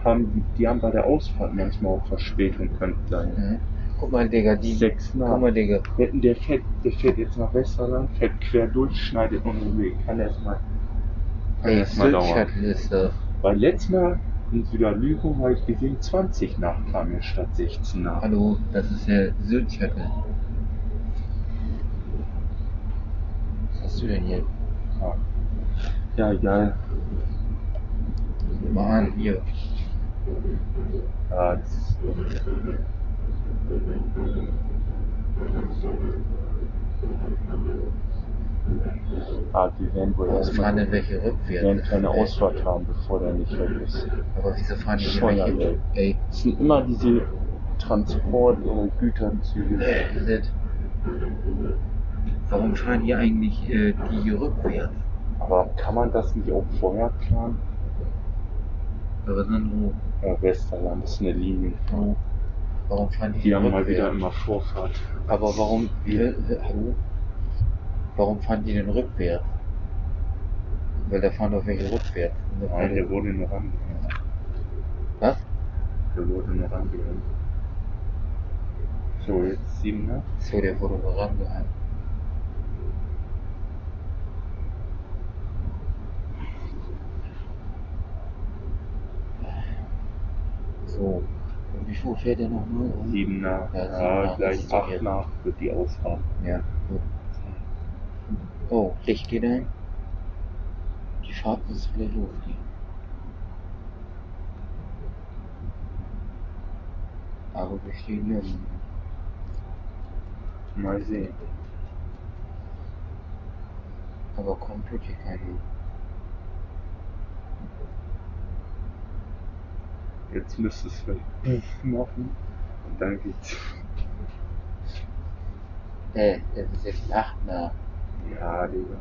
haben, die haben bei der Ausfahrt manchmal auch Verspätung könnte sein. Mhm. Guck mal, Digga, die. Sechs nach. Guck mal, Digga. Wetten, der fährt, der fährt jetzt nach Westerland, fährt quer durch, schneidet unseren Weg. Kann erstmal, kann Ey, erstmal dauern. Weil letztes Mal in Süderlügo habe ich gesehen, 20 nach kam mir statt 16 nach. Hallo, das ist der Sylt-Shuttle. Was hast du denn hier? Ja, ja egal. Guck mal an, hier. Ist Ah, die werden wohl Was fahren denn welche werden rückwärts? keine Ey, Ausfahrt haben, bevor der nicht weg ist. Aber wieso fahren die Scheuergeld. welche? Ey, Es sind immer diese Transport- oder Güterzüge. äh, das- warum fahren die eigentlich äh, die rückwärts? Aber kann man das nicht auch vorher planen? Aber dann wo? Ja, Westerland ist eine Linie. Ja. Warum fahren die, Die haben mal rückwärts? wieder immer Vorfahrt. Aber warum, wie, wie, hallo? Warum fahren die denn rückwärts? Weil da fahren doch welche rückwärts. Nein, der wurde noch angehalten. Was? Der wurde noch angehalten. So, jetzt 7, ne? So, der wurde nur rangehalten. So. Und wie viel fährt der noch mal? um? 7 nach. Ja, Ja, sieben nach, gleich 8 jetzt. nach wird die Ausfahrt. Ja, gut. Oh, Licht geht ein. Die Fahrt muss wieder losgehen. Aber wir stehen nirgendwo. Mal sehen. Aber kommt hier keiner. Jetzt müsste es vielleicht Puff machen. Und dann geht's. Äh, es ist jetzt 8 nach. Ja, Digga.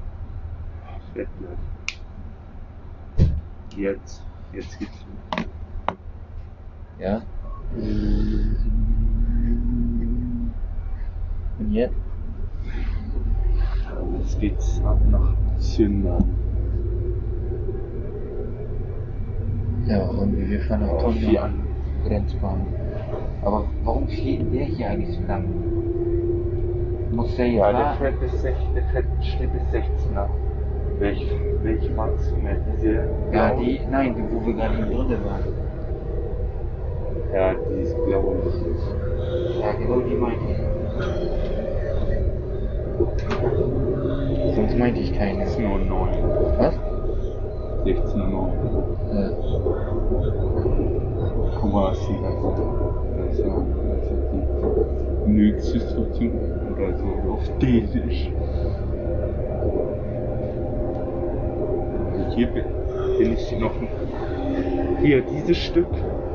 Fett gleich. Jetzt. Jetzt geht's los. Ja? Und jetzt? Jetzt geht's ab nach Zünder. Ja, und wir fahren Auf die Tonga. an. Grenzbahn. Aber warum steht der hier eigentlich so lang? Muss der jetzt Ja, der warten? fährt bis 16, der fährt, steht bis 16 ab. Welch, welche magst du mehr? Diese Ja, blaue? die, nein, die, wo wir gerade eben drin waren. Ja, die ist blaue nicht. Ja, genau die meinte ich. Sonst meinte ich keine. 16 Uhr 9. Was? 16 Uhr 9. Ja. Ist ja, das ist die nächste Station oder so auf Dänisch. Und Hier bin, ich noch. Hier, dieses Stück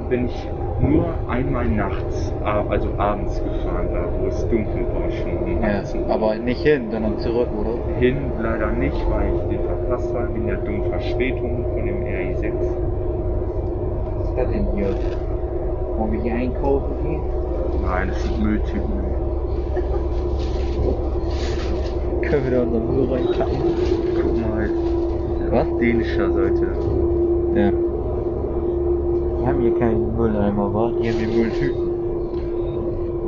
bin ich nur einmal nachts, ah, also abends gefahren, da wo es dunkel war schon. ja. 18 Uhr. Aber nicht hin, sondern zurück, oder? Hin leider nicht, weil ich den habe in der dummen Verspätung von dem RI6. Was ist das denn hier? Wollen wir hier einkaufen gehen? Nein, das sind Mülltüten. Können wir da unseren Müll reinpacken? Guck mal, Was? dänischer Seite. Ja. Wir haben hier keinen Mülleimer, wa? Hier haben wir Mülltüten.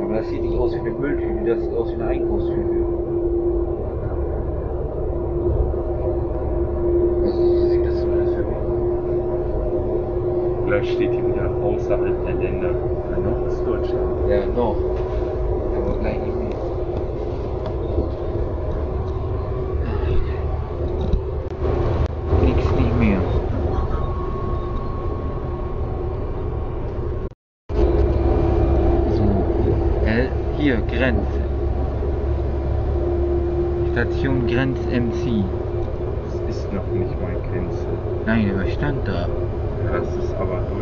Aber das sieht nicht aus wie eine Mülltüte, das sieht aus wie eine Einkaufstüte. Gleich steht hier wieder außerhalb der Länder. Ja, noch ist Deutschland. Ja, noch. Aber gleich nicht mehr. Nix nicht mehr. So. Äh, hier, Grenze. Station Grenz MC. Das ist noch nicht mal Grenze. Nein, aber stand da. Das ist aber Deutschland hier.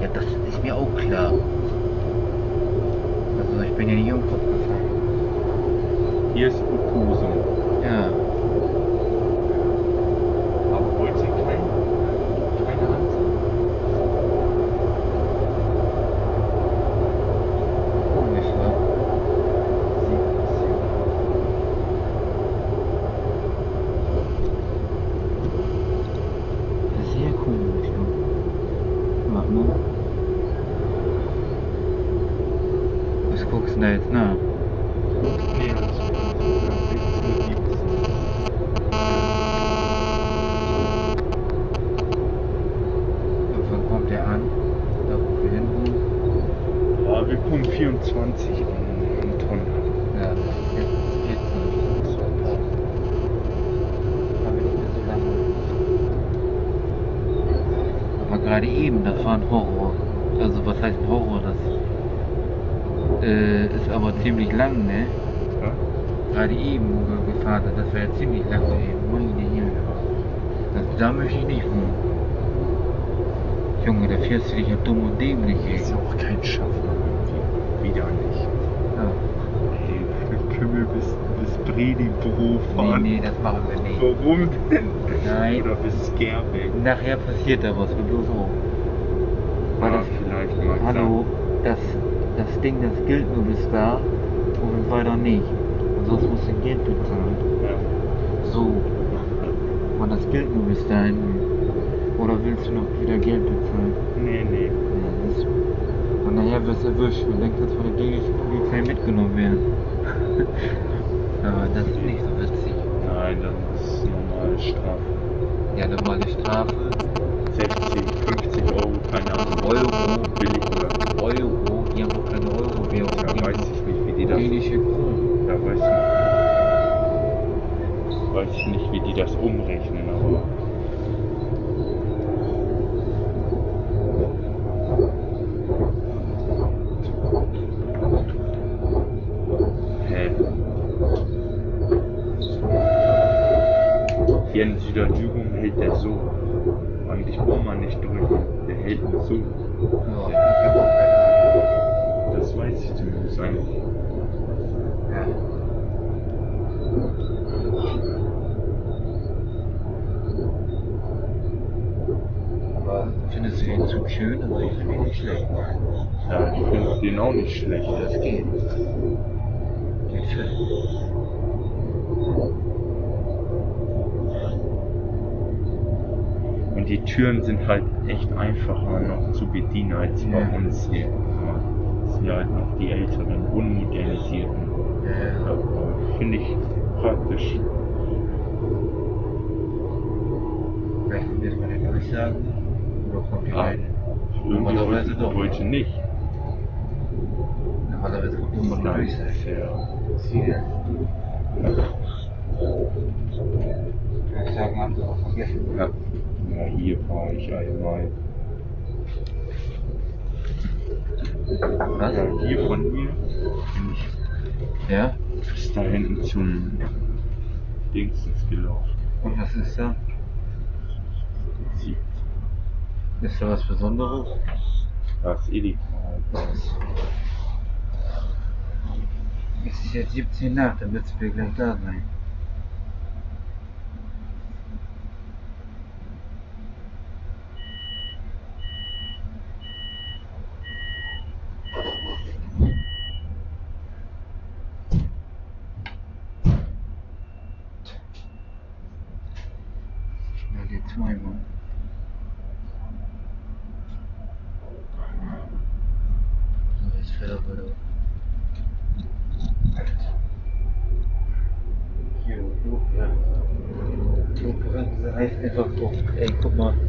Ja, das ist mir auch klar. Also ich bin ja nicht umkopf gefahren. Hier ist Upusum. Ja. Aber heute kein, keine Ansage. Komisch, wa? Sehr komisch, ne? Mach mal. Was guckst du da jetzt nach? Nee, das ist Und wann kommt der an? Da wo wir hin wollen? Ja, wir kommen 24 an, an Tonnen. Ja, jetzt geht's nicht. So passt. Haben wir nicht mehr so lange. Aber gerade eben, das war ein Horror. Also was heißt ein Horror? Das äh, ist aber ziemlich lang, ne? Ja? Gerade eben, wo wir gefahren sind, das ja ziemlich lange eben. Meine Himmel. Das, da möchte ich nicht wohnen. Junge, da fährst du dich ja dumm und dämlich, ey. Ist ja auch kein Schaffner irgendwie. Wieder nicht. Ja. Ey, wir bis, bis Bredibro Nee, fahren? nee, das machen wir nicht. Warum denn? Nein. Oder bis Gerbeck. Nachher passiert da was, du bloß auch. Weil Ja, das, vielleicht mal. Hallo, das, das Ding, das gilt nur bis da und weiter nicht. Und sonst musst du Geld bezahlen. Ja. So. Und das gilt nur bis dahin. Oder willst du noch wieder Geld bezahlen? Nee, nee. Ja, das, und nachher wirst du erwischt und denkst, dass von der dänischen Polizei mitgenommen werden. Aber das ist nicht so witzig. Nein, das ist normale Strafe. Ja, normale Strafe, 60, 50 Euro, keine Ahnung. Euro, Billig oder? Euro, die haben doch keine Euro-Währung. Da weiß ich nicht, wie die das. Dänische Kronen. Da weiß ich, weiß ich nicht, wie die das umrechnen, aber. Hä? Hier in Süderjugend hält der so. Eigentlich braucht man nicht drücken. Der hält nur so. Das weiß ich zumindest eigentlich. Ja. Aber findest du den Zug schön? Also ich finde ihn nicht schlecht. Ja, ich finde den auch nicht schlecht. Das geht. Geht schön. Und die Türen sind halt echt einfacher noch zu bedienen als Ja, Das sind ja halt noch die älteren, unmodernisierten. Ja, Finde ich praktisch. Vielleicht kommt jetzt mal der Durchsagen. Oder kommt die Ah, rein? Normalerweise doch. heute nicht. Normalerweise kommt immer die Nein, Durchsage. ja. Hier. Durchsagen haben sie auch vergessen. Ja. ja, hier war ich einmal. Was? Hier von hier bin ich Ja? bis da hinten zum Dingsens gelaufen. Und was ist da? Sie- Ist da was Besonderes? Das Edeka. Was? Es ist jetzt 17 nach, dann wird es gleich da sein. niks mooi man. Dat is veel bedoeld. Hier, ja. Ik heb even op 1,4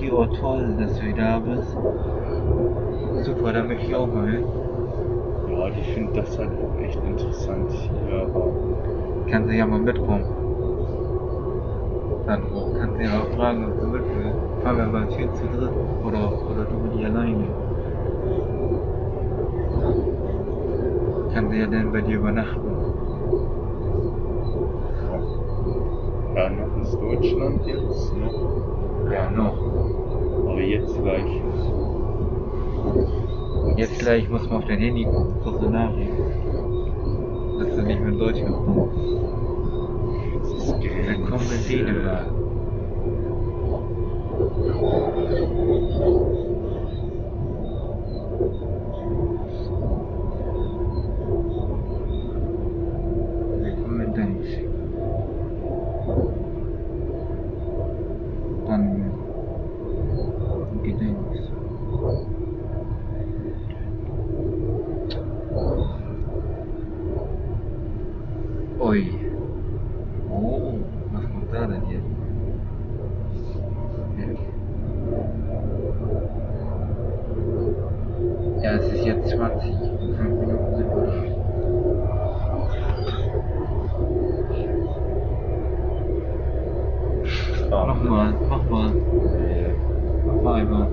Oh toll, dass du da bist. Super, da möchte ich auch mal hin. Ja, die findet das halt auch echt interessant hier, Kann sie ja mal mitkommen. Dann kann sie ja auch fragen, ob sie mit will. Fahren wir mal schön zu dritt. Oder, oder du mit ihr alleine. Kann sie ja dann bei dir übernachten. ja, noch ist Deutschland jetzt, ne? Ja, noch. Aber jetzt gleich. Jetzt gleich muss man auf dein Handy gucken, kurze Nachricht. Dass du nicht mehr in Deutschland kommst. Jetzt ist Willkommen in Dänemark. Willkommen in Dänemark. Dann Gedächtnis. Ui. Oh, was kommt da denn hier? Ja. ist jetzt 20. In 5 Minuten sind wir da. Mach mal, mach mal. Mach mal einmal.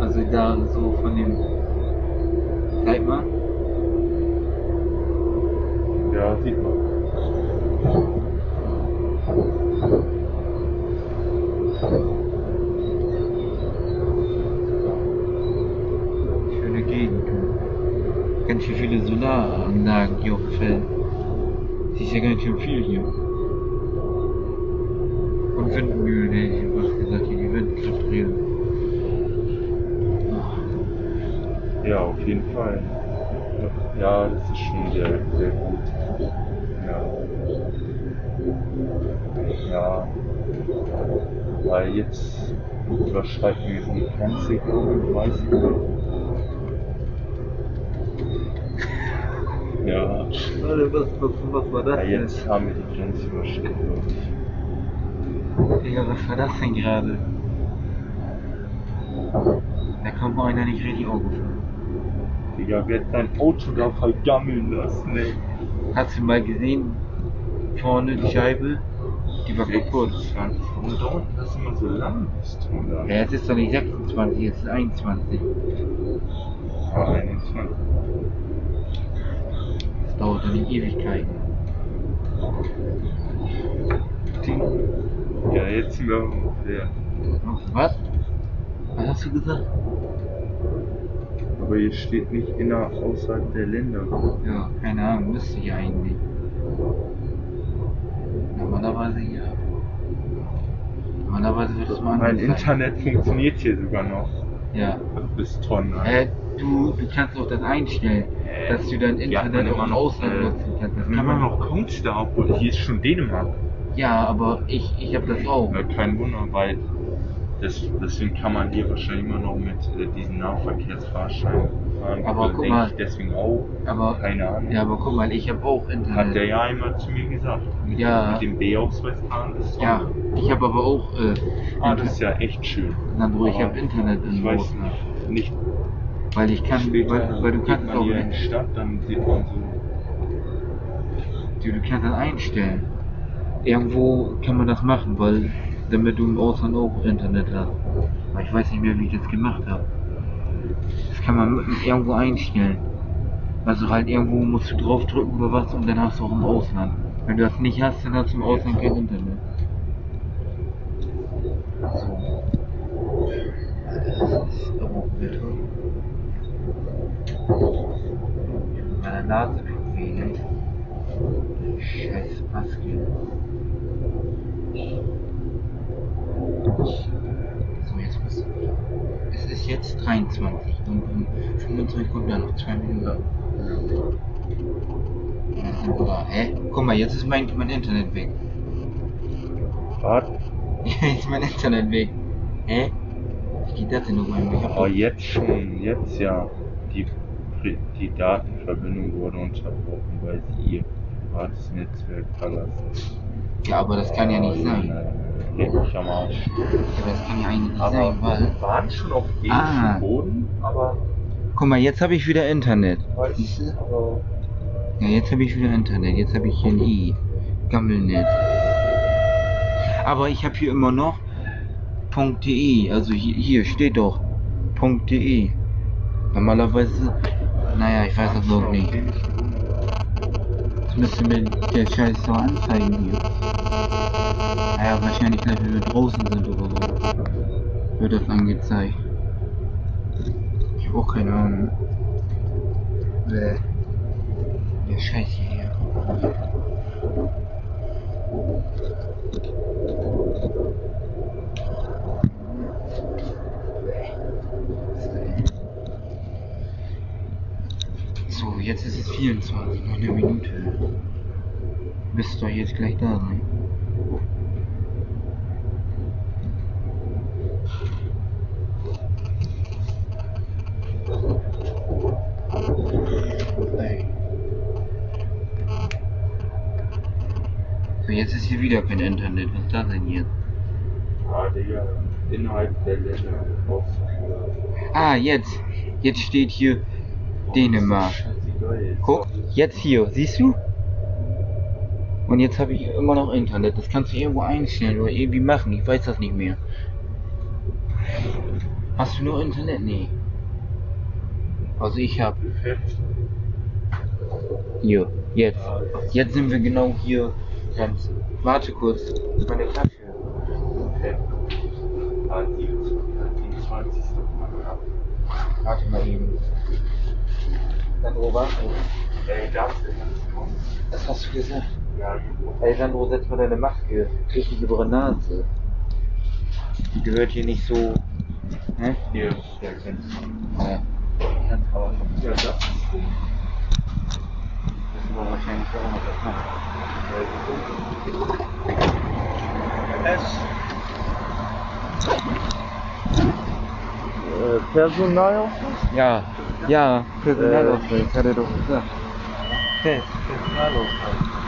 Also da so von dem. Zeig mal. Ja, sieht man. Schöne Gegend. du. Ganz schön viele Solaranlagen hier auf dem Feld. Das ist ja ganz schön viel hier. Und Windmühlen, hätte ich was gesagt, hier die Windkraft drehen. Ja, auf jeden Fall. Ja, das ist schon sehr, sehr gut. Ja. Ja. Weil jetzt überschreiten wir die Grenze, glaube ich, weiß ich nicht. Ja. Warte, was, was, was war das ja, jetzt haben wir die Grenze überschritten. Digga, was war das denn gerade? Da kommt mal einer nicht richtig aufgefahren. Digga, wer hat dein Auto da vergammeln lassen, ey? Hast du mal gesehen? Vorne die Scheibe? Die war kaputt. 26. Und da unten das immer so lang? Ja, jetzt ist doch nicht 26, jetzt ist 21. Ah, 21. Das dauert nicht Ewigkeiten. Ja, jetzt sind wir ungefähr. Was? Was hast du gesagt? Aber hier steht nicht inner außerhalb der Länder. Ja, keine Ahnung, müsste ich eigentlich. Normalerweise ja. Normalerweise wird es mal Mein angezeigt. Internet funktioniert hier sogar noch. Ja. Bis Tonnen. Äh, du, du kannst auch das einstellen, dass du dein Internet immer auch im Ausland äh, nutzen kannst. Das kann man noch Kongstar, obwohl hier ist schon Dänemark. Ja, aber ich, ich habe das auch. Kein Wunder, weil das, deswegen kann man hier wahrscheinlich immer noch mit äh, diesen Nahverkehrsfahrscheinen fahren. Aber Also guck mal. ich deswegen auch. Aber, Keine Ahnung. ja, aber guck mal, ich habe auch Internet. Hat der ja einmal zu mir gesagt. Mit, Ja. mit dem B-Ausweis fahren ist. Ja, ich habe aber auch äh, Ah, das ist ja echt schön. Sandro, ich habe Internet Ich im weiß nicht. Nicht Weil ich kann, später weil, weil du geht kannst auch, in die Stadt, dann sieht man so. du, du kannst das einstellen. Irgendwo kann man das machen, weil damit du im Ausland auch Internet hast. Aber ich weiß nicht mehr, wie ich das gemacht habe. Das kann man irgendwo einstellen. Also halt irgendwo musst du draufdrücken oder was und dann hast du auch im Ausland. Wenn du das nicht hast, dann hast du im Ausland kein Internet. So. Das ist aber Wetter. Meine Nase tut weh, ne? Scheiß Maske. So, jetzt wieder. Es ist jetzt 23 und um 25 kommt dann noch 2 Minuten. Ja, da. Hä? Guck mal, jetzt ist mein, mein Internet weg. Was? Jetzt ist mein Internet weg. Hä? Wie geht das denn noch einmal? Ich hab Oh, jetzt schon, jetzt ja. Die, die Datenverbindung wurde unterbrochen, weil sie ihr privates Netzwerk verlassen. Ja, aber das kann ja nicht sein. Leck mich am Arsch. Ja, aber das kann ja eigentlich nicht Aber sein, weil. wir waren schon auf ähnlichem Ah. Boden, aber Guck mal, jetzt habe ich wieder Internet. ich, aber Ja, jetzt habe ich wieder Internet. Jetzt habe ich hier ein I. Gammelnet. Aber ich habe hier immer noch .de. Also hier, hier steht doch .de. Normalerweise. Naja, ich weiß das auch nicht. Das müsste mir der Scheiß doch anzeigen hier. Naja, wahrscheinlich gleich, wenn wir draußen sind oder so. Wird das angezeigt. Ich hab auch keine Ahnung. Bäh. Der Scheiß hier. So, jetzt ist es 24, noch eine Minute. Müsst doch jetzt gleich da sein. Ey. So, jetzt ist hier wieder kein Internet. Was ist das denn jetzt? ah, Digga, innerhalb der Länder. Ah, jetzt. Jetzt steht hier Dänemark. Guck, jetzt hier, siehst du? Und jetzt habe ich immer noch Internet. Das kannst du irgendwo einstellen oder irgendwie machen. Ich weiß das nicht mehr. Hast du nur Internet? Nee. Also ich habe. Hier, jetzt. Jetzt sind wir genau hier. Ganz. Warte kurz. Meine Tasche. Warte mal eben. Sandro, warte. Ey, darfst du das hast du gesagt. Ja, Ey, Sandro, setz mal deine Maske richtig über die Nase. Die gehört hier nicht so. Hä? hier, der kennt Ja. Ganz aber. Ja, das. Das war wahrscheinlich auch noch das machen. S. Äh, Personalausweis? Ja, ja, Personalausweis, hat er doch gesagt. Fest. Personalausweis.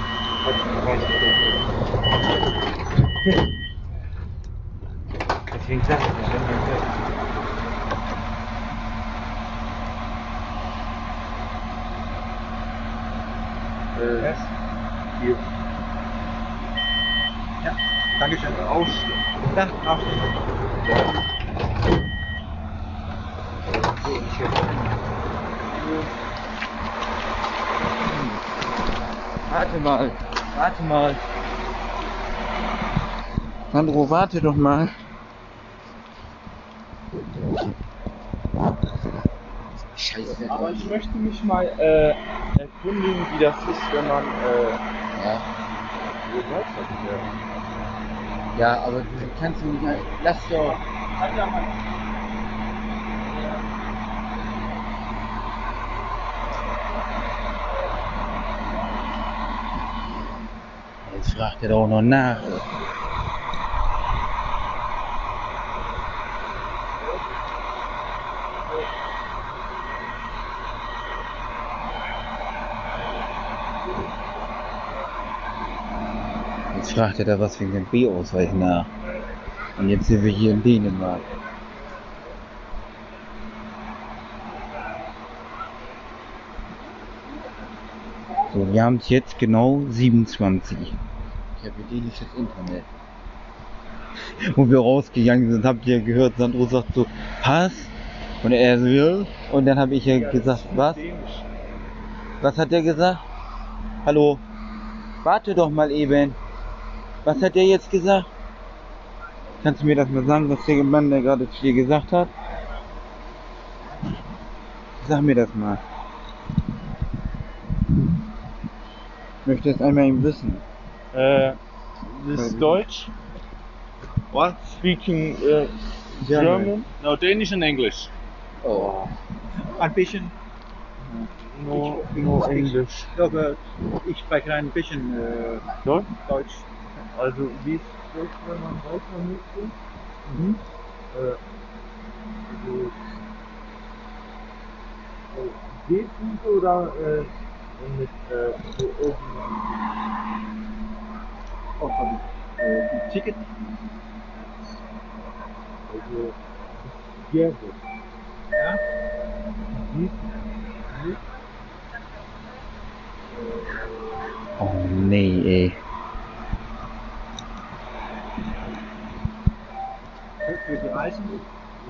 Deswegen sag ich ja, wenn wir fest. Äh, hier. Ja, Dankeschön. Ausschnitt. Ja, auf. Warte mal, warte mal. Sandro, warte doch mal. Scheiße. Aber ich möchte mich mal äh, erkundigen, wie das ist, wenn man. Äh, Ja, ja, aber du kannst mich nicht. Lass doch. Jetzt fragt er doch noch nach. Jetzt fragt er da was wegen dem B-Ausweis nach. Und jetzt sind wir hier in Dänemark. So, wir haben es jetzt genau 27. Dänisches Internet. Wo wir rausgegangen sind, habt ihr gehört, Sandro sagt so, Pass? Und er ja. Und dann habe ich ja gesagt, was? Was hat er gesagt? Hallo? Warte doch mal eben. Was hat er jetzt gesagt? Kannst du mir das mal sagen, was der Mann da gerade zu dir gesagt hat? Sag mir das mal. Ich möchte es einmal eben wissen. Äh, this is Deutsch? What? Speaking äh, German? No, Danish and English. Oh. Ein bisschen. No, Ich- no ich- English. Ja, aber ich spreche ein bisschen äh, Deutsch? Deutsch. Also, wie ist Deutsch, wenn man weiter möchte? Mhm. Äh, also, äh, geht gut oder äh, mit äh, so oben? Auch von äh, die Ticket. Also, sehr gut. Ja. Geht nicht. Oh nee, ey. Für die Reisen.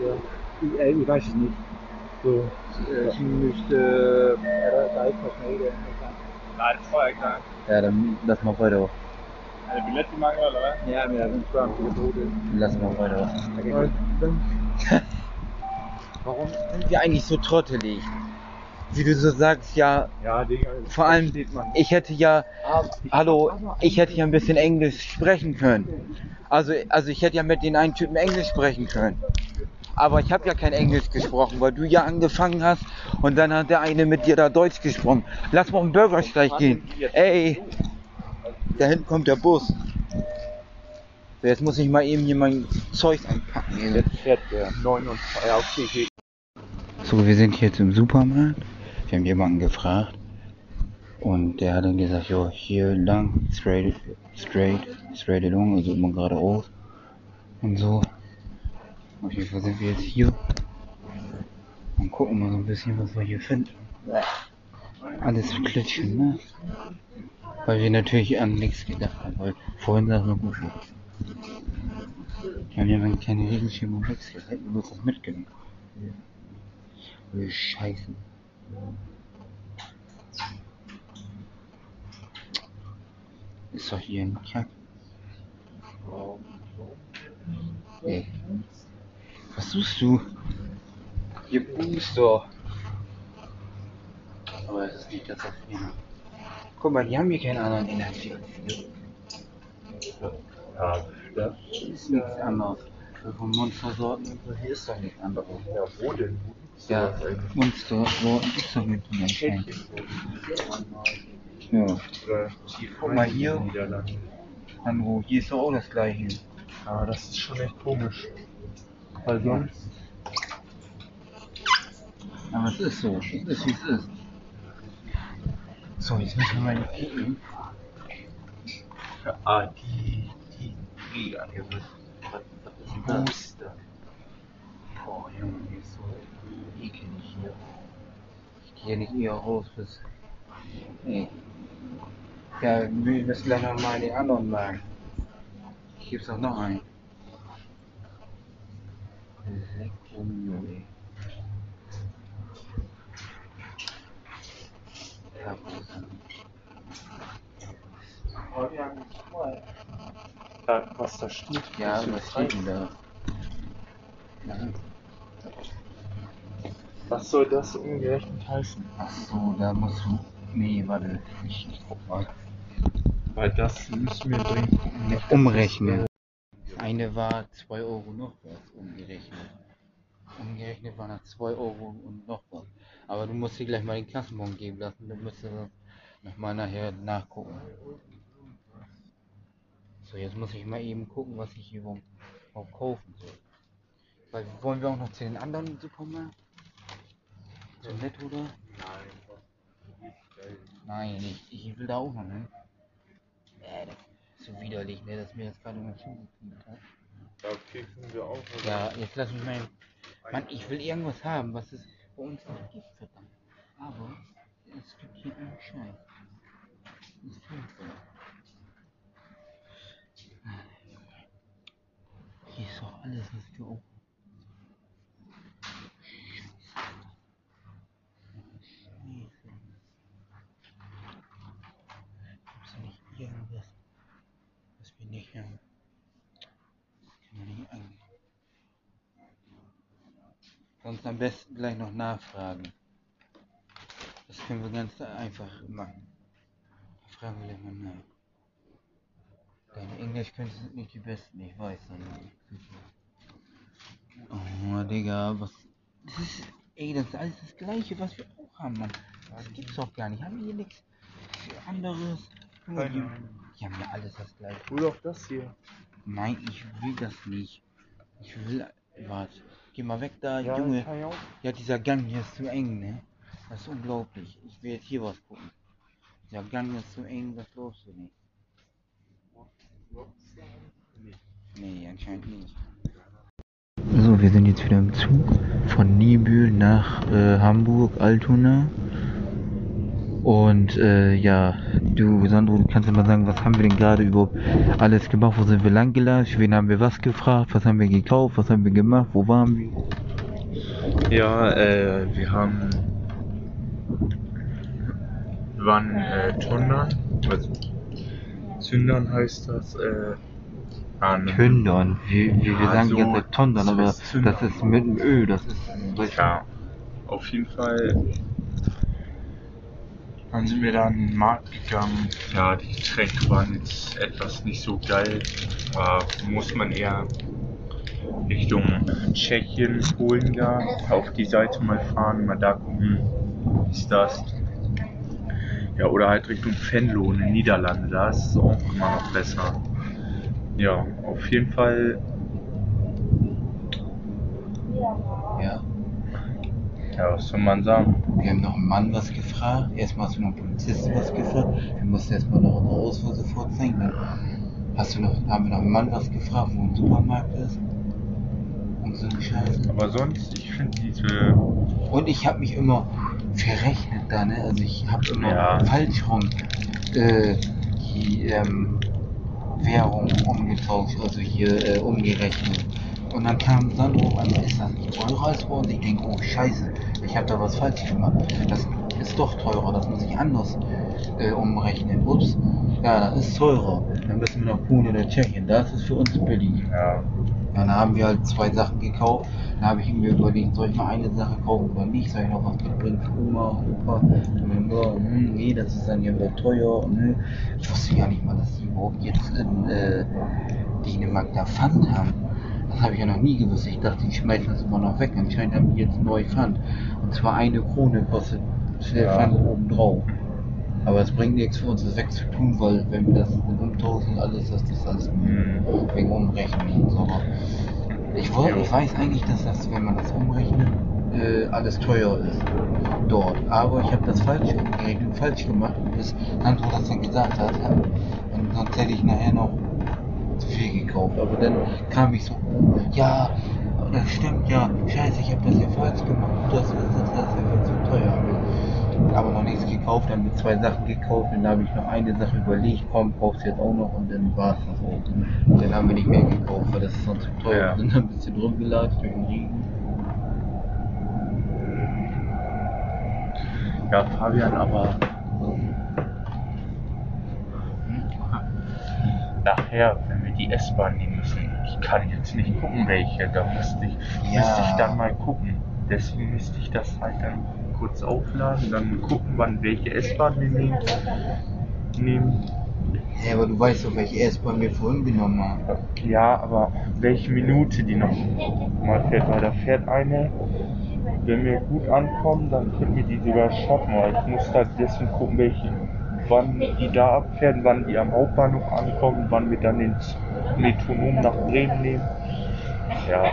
Ja. Ich, äh, ich weiß es nicht. So. Äh, Sie müsste äh, da etwas mehr. Nej, det tror jeg ikke, der er. Ja, dann lass mal weiter. Er det billet, de mangler, eller hvad? Ja, men jeg vil spørge, om de kan bruge det. Lass mal weiter. Jeg kan ikke. Warum sind wir eigentlich so trottelig? Wie du so sagst, ja, Ja, Digga. vor allem, ich hätte ja, hallo, ich hätte ja ein bisschen Englisch sprechen können. Also, also ich hätte ja mit den einen Typen Englisch sprechen können. Aber ich habe ja kein Englisch gesprochen, weil du ja angefangen hast und dann hat der eine mit dir da Deutsch gesprochen. Lass mal auf den Bürgersteig gehen. Ey, da hinten kommt der Bus. So, jetzt muss ich mal eben hier mein Zeug einpacken. ey. Jetzt fährt der 9 und ja, okay, geht. So, wir sind jetzt im Supermarkt. Wir haben jemanden gefragt. Und der hat dann gesagt, jo, hier lang, straight, straight, straight along, also immer geradeaus. Und so. Auf jeden Fall sind wir jetzt hier. Und gucken mal so ein bisschen, was wir hier finden. Alles Klitschen, ne? Weil wir natürlich an nichts gedacht haben, weil vorhin sah noch gut aus. Wir haben ja mal keine Regenschirme und gehabt. Hätten wir uns das mitgenommen. Oh, Scheiße. Ist doch hier ein Kack. Ey. Was suchst du? Hier Booster. Aber es ist nicht das auf hier. Guck mal, die haben hier keinen anderen Inhalt. Ja, Das ist nichts anderes. Von Monstersorten, hier ist doch nichts anderes. ja wo denn? Ja, Monstersorten ist doch mit anscheinend. Ja, Guck mal hier. Andro, hier ist doch auch das gleiche. Ja, das ist schon echt komisch. Weil sonst. Aber es ist so, es ist wie es ist. So, jetzt müssen wir mal kicken. Ah, die. die Regenangewürze. Booster. Boah, Junge, hier ist so ekelig hier. Ich gehe nicht eher raus bis. Nee. Ja, wir müssen gleich noch mal den anderen Wagen. Hier gibt's auch noch einen. Leck Junge. Wo ist er? Ja, was da steht. Ja, was steht denn da? Ja. Was soll das umgerechnet heißen? Ach so, da musst du. Nee, warte, ich, guck mal. Weil das müssen wir dringend Umrechnen. Eine war 2 Euro noch was umgerechnet. Umgerechnet waren das 2 Euro und noch was. Aber du musst dir gleich mal den Kassenbon geben lassen, dann müsst ihr nochmal nachher nachgucken. So, jetzt muss ich mal eben gucken, was ich hier überhaupt kaufen soll. Weil wollen wir auch noch zu den anderen Supermärkten? Zu Netto oder? Nein, ich, ich will da auch noch hin. Äh, das ist so widerlich, ne, dass mir das gerade immer zugekriegt hat. Da kriegen wir auch. oder? Ja, jetzt lass mich mal. Mann, ich will irgendwas haben, was es bei uns nicht gibt, verdammt. Aber es gibt hier einen Scheiß. Furchtbar. Hier ist doch alles, was wir auch. Scheiße. Gibt's da nicht irgendwas, was wir nicht haben? Kann man nicht an. Sonst am besten gleich noch nachfragen. Das können wir ganz einfach machen. Da fragen wir gleich mal nach. Dein Englisch könnte nicht die besten, ich weiß nicht. Oh, Digga, was. Das ist, ey, das ist alles das gleiche, was wir auch haben, Mann. Das gibt's doch gar nicht. Haben wir hier nichts anderes? Mal, Die, die haben ja alles das gleiche. Hol doch das hier. Nein, ich will das nicht. Ich will. Warte. Geh mal weg da, Ja, Junge. Ja, dieser Gang hier ist zu eng, ne? Das ist unglaublich. Ich will jetzt hier was gucken. Dieser Gang ist zu eng, das glaubst du nicht. Nee, anscheinend nicht. So, wir sind jetzt wieder im Zug von Nibül nach äh, Hamburg, Altona. Und äh, ja, du Sandro, kannst mal sagen, was haben wir denn gerade überhaupt alles gemacht? Wo sind wir lang gelatscht? Wen haben wir was gefragt? Was haben wir gekauft? Was haben wir gemacht? Wo waren wir? Ja, äh, wir haben. Wir waren äh, Tondern. Also, Zündern heißt das. Äh, an, Tündern. Wir, wir, wir Ja, sagen so, jetzt Tondern, das aber das ist mit dem Öl, das ist. Ja, auf jeden Fall. Dann sind wir dann in den Markt gegangen. Ja, die Getränke waren jetzt etwas nicht so geil. Da muss man eher Richtung Tschechien, Polen da auf die Seite mal fahren, mal da gucken, wie ist das. Ja, oder halt Richtung Venlo in den Niederlande, da ist es auch immer noch besser. Ja, auf jeden Fall, Ja. ja, was soll man sagen? Wir haben noch einen Mann was gefragt. Erstmal hast du noch einen Polizisten was gefragt. Wir mussten erstmal noch unsere Ausweise vorzeigen. Dann hast du noch, haben wir noch einen Mann was gefragt, wo ein Supermarkt ist. Und so eine Scheiße. Aber sonst, ich finde diese Und ich habe mich immer verrechnet da, ne? Also ich habe immer Ja. falsch rum äh, die ähm, Währung umgetauscht, also hier äh, umgerechnet. Und dann kam Sandro einmal, ist das nicht teurer als bei uns? Ich denke, oh scheiße, ich habe da was falsch gemacht. Das ist doch teurer, das muss ich anders äh, umrechnen. Ups, ja, das ist teurer. Dann müssen wir nach Polen oder Tschechien, das ist für uns billig. Ja. Dann haben wir halt zwei Sachen gekauft. Dann habe ich mir überlegt, soll ich mal eine Sache kaufen oder nicht? Soll ich noch was mitbringen für Oma, Opa? Und dann, ja, hm, nee, das ist dann ja wieder teuer. Und, ne. Ich wusste gar nicht mal, dass die überhaupt jetzt in äh, Dänemark da Pfand haben. Das habe ich ja noch nie gewusst. Ich dachte, die schmeißen das immer noch weg. Anscheinend haben die jetzt neu Pfand. Und zwar eine Krone kostet Ja. Pfand oben drauf. Aber es bringt nichts für uns, das wegzutun, weil wenn wir das umtauschen, alles, das ist alles Mhm. wegen Umrechnen und so. Ich, wollte, ich weiß eigentlich, dass das, wenn man das umrechnet, äh, alles teuer ist dort. Aber ich habe das falsch umgerechnet, falsch gemacht, bis Sandro das dann gesagt hat. Und sonst hätte ich nachher noch viel gekauft. Aber dann kam ich so, ja, das stimmt ja, scheiße, ich habe das ja falsch gemacht. Das ist das, das ist zu teuer. Aber noch nichts gekauft, dann wir zwei Sachen gekauft, dann habe ich noch eine Sache überlegt, komm, kaufst jetzt auch noch und dann war es das auch. Und dann haben wir nicht mehr gekauft, weil das ist sonst zu teuer. Ja. Wir sind ein bisschen rumgelatscht durch den Regen. Ja, Fabian, aber nachher, die S-Bahn nehmen müssen, ich kann jetzt nicht gucken, welche, da müsste ich, Ja. müsste ich dann mal gucken. Deswegen müsste ich das halt dann kurz aufladen, dann gucken, wann welche S-Bahn wir nehmen. nehmen. Ja, aber du weißt doch, welche S-Bahn wir vorhin genommen haben. Ja, aber welche Minute die noch mal fährt, weil da fährt eine, wenn wir gut ankommen, dann könnten wir die sogar schaffen, aber ich muss da deswegen gucken, welche, wann die da abfährt, wann die am Hauptbahnhof ankommen, wann wir dann den Metronom nach Bremen nehmen. Ja,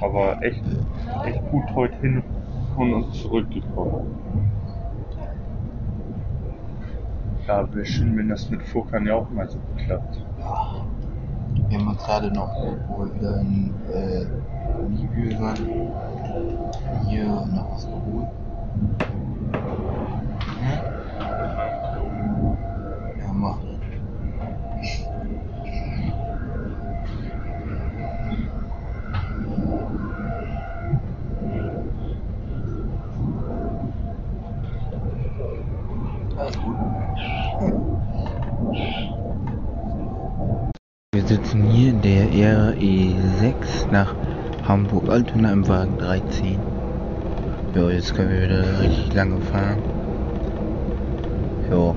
aber echt, echt gut heute hin und zurückgekommen. Ja, wäre schön, wenn das mit Furkan ja auch mal so klappt. Ja. Wir haben uns gerade noch, wo wir wieder in äh, Libyen waren, hier noch was geholt. Wir sitzen hier der RE6 nach Hamburg-Altona im Wagen 13. Ja, jetzt können wir wieder richtig lange fahren. Ja.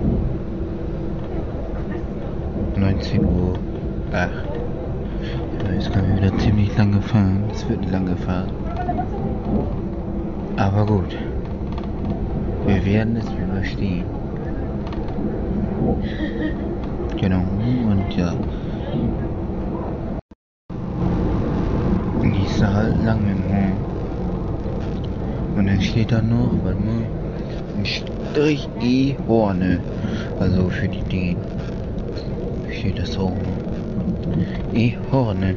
19 Uhr. Ach. Ja, jetzt können wir wieder ziemlich lange fahren. Es wird eine lange Fahrt. Aber gut. Wir werden es überstehen. Genau, und ja. Nächste halt Langenhorn. Und dann steht da noch, warte mal, Strich E Horne. Also für die Dinge. Steht das so. E Horne.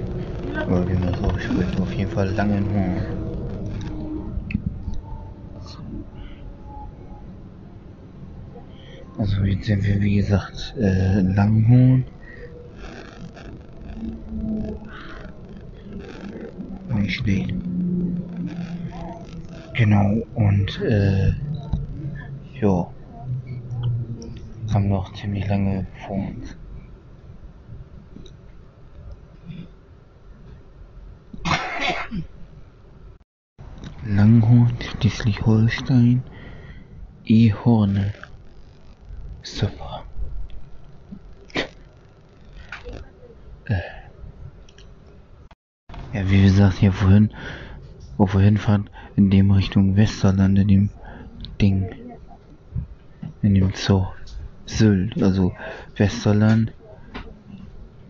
Oder wie man das ausspricht, auf jeden Fall Langenhorn. Also jetzt sind wir wie gesagt äh, in Langenhorn. Nicht steht. Genau, und äh, ja. Haben noch ziemlich lange vor uns. Langhorn, Schleswig-Holstein, E-Horne. Super. Äh. Ja, wie gesagt, hier vorhin, wo wir hinfahren, in dem Richtung Westerland, in dem Ding, in dem Zoo, Sylt, also Westerland,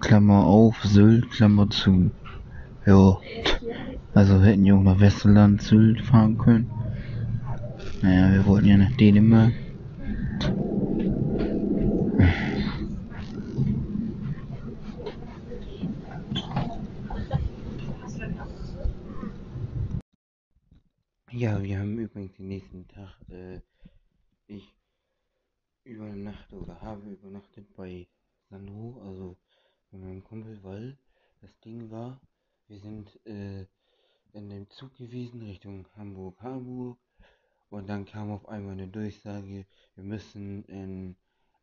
Klammer auf, Sylt, Klammer zu. Ja, also hätten wir auch nach Westerland, Sylt fahren können. Naja, wir wollten ja nach Dänemark. Ja, wir haben übrigens den nächsten Tag, äh, ich übernachte oder habe übernachtet bei Sandro, also bei meinem Kumpel, weil das Ding war, wir sind äh, in dem Zug gewesen Richtung Hamburg-Harburg und dann kam auf einmal eine Durchsage, wir müssen in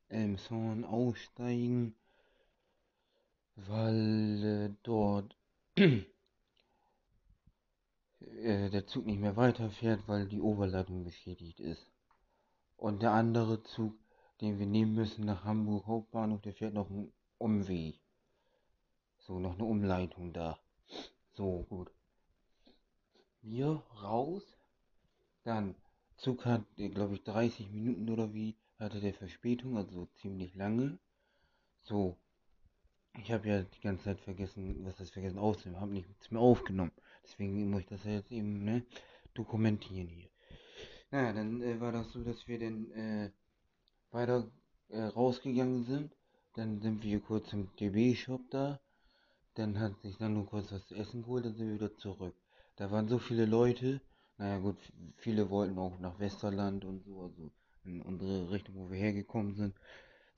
Elmshorn aussteigen, weil äh, dort äh, der Zug nicht mehr weiterfährt, weil die Oberleitung beschädigt ist. Und der andere Zug, den wir nehmen müssen nach Hamburg Hauptbahnhof, der fährt noch einen Umweg. So, noch eine Umleitung da. So, gut. Wir raus. Dann, Zug hat, glaube ich, 30 Minuten oder wie, hatte der Verspätung, also ziemlich lange. So, ich habe ja die ganze Zeit vergessen, was das vergessen aufzunehmen, habe nichts mehr aufgenommen. Deswegen muss ich das jetzt eben ne, dokumentieren hier. Naja, dann äh, war das so, dass wir dann äh, weiter äh, rausgegangen sind. Dann sind wir kurz im DB-Shop da. Dann hat sich dann nur kurz was zu essen geholt, dann sind wir wieder zurück. Da waren so viele Leute. Naja gut, viele wollten auch nach Westerland und so, also in unsere Richtung, wo wir hergekommen sind.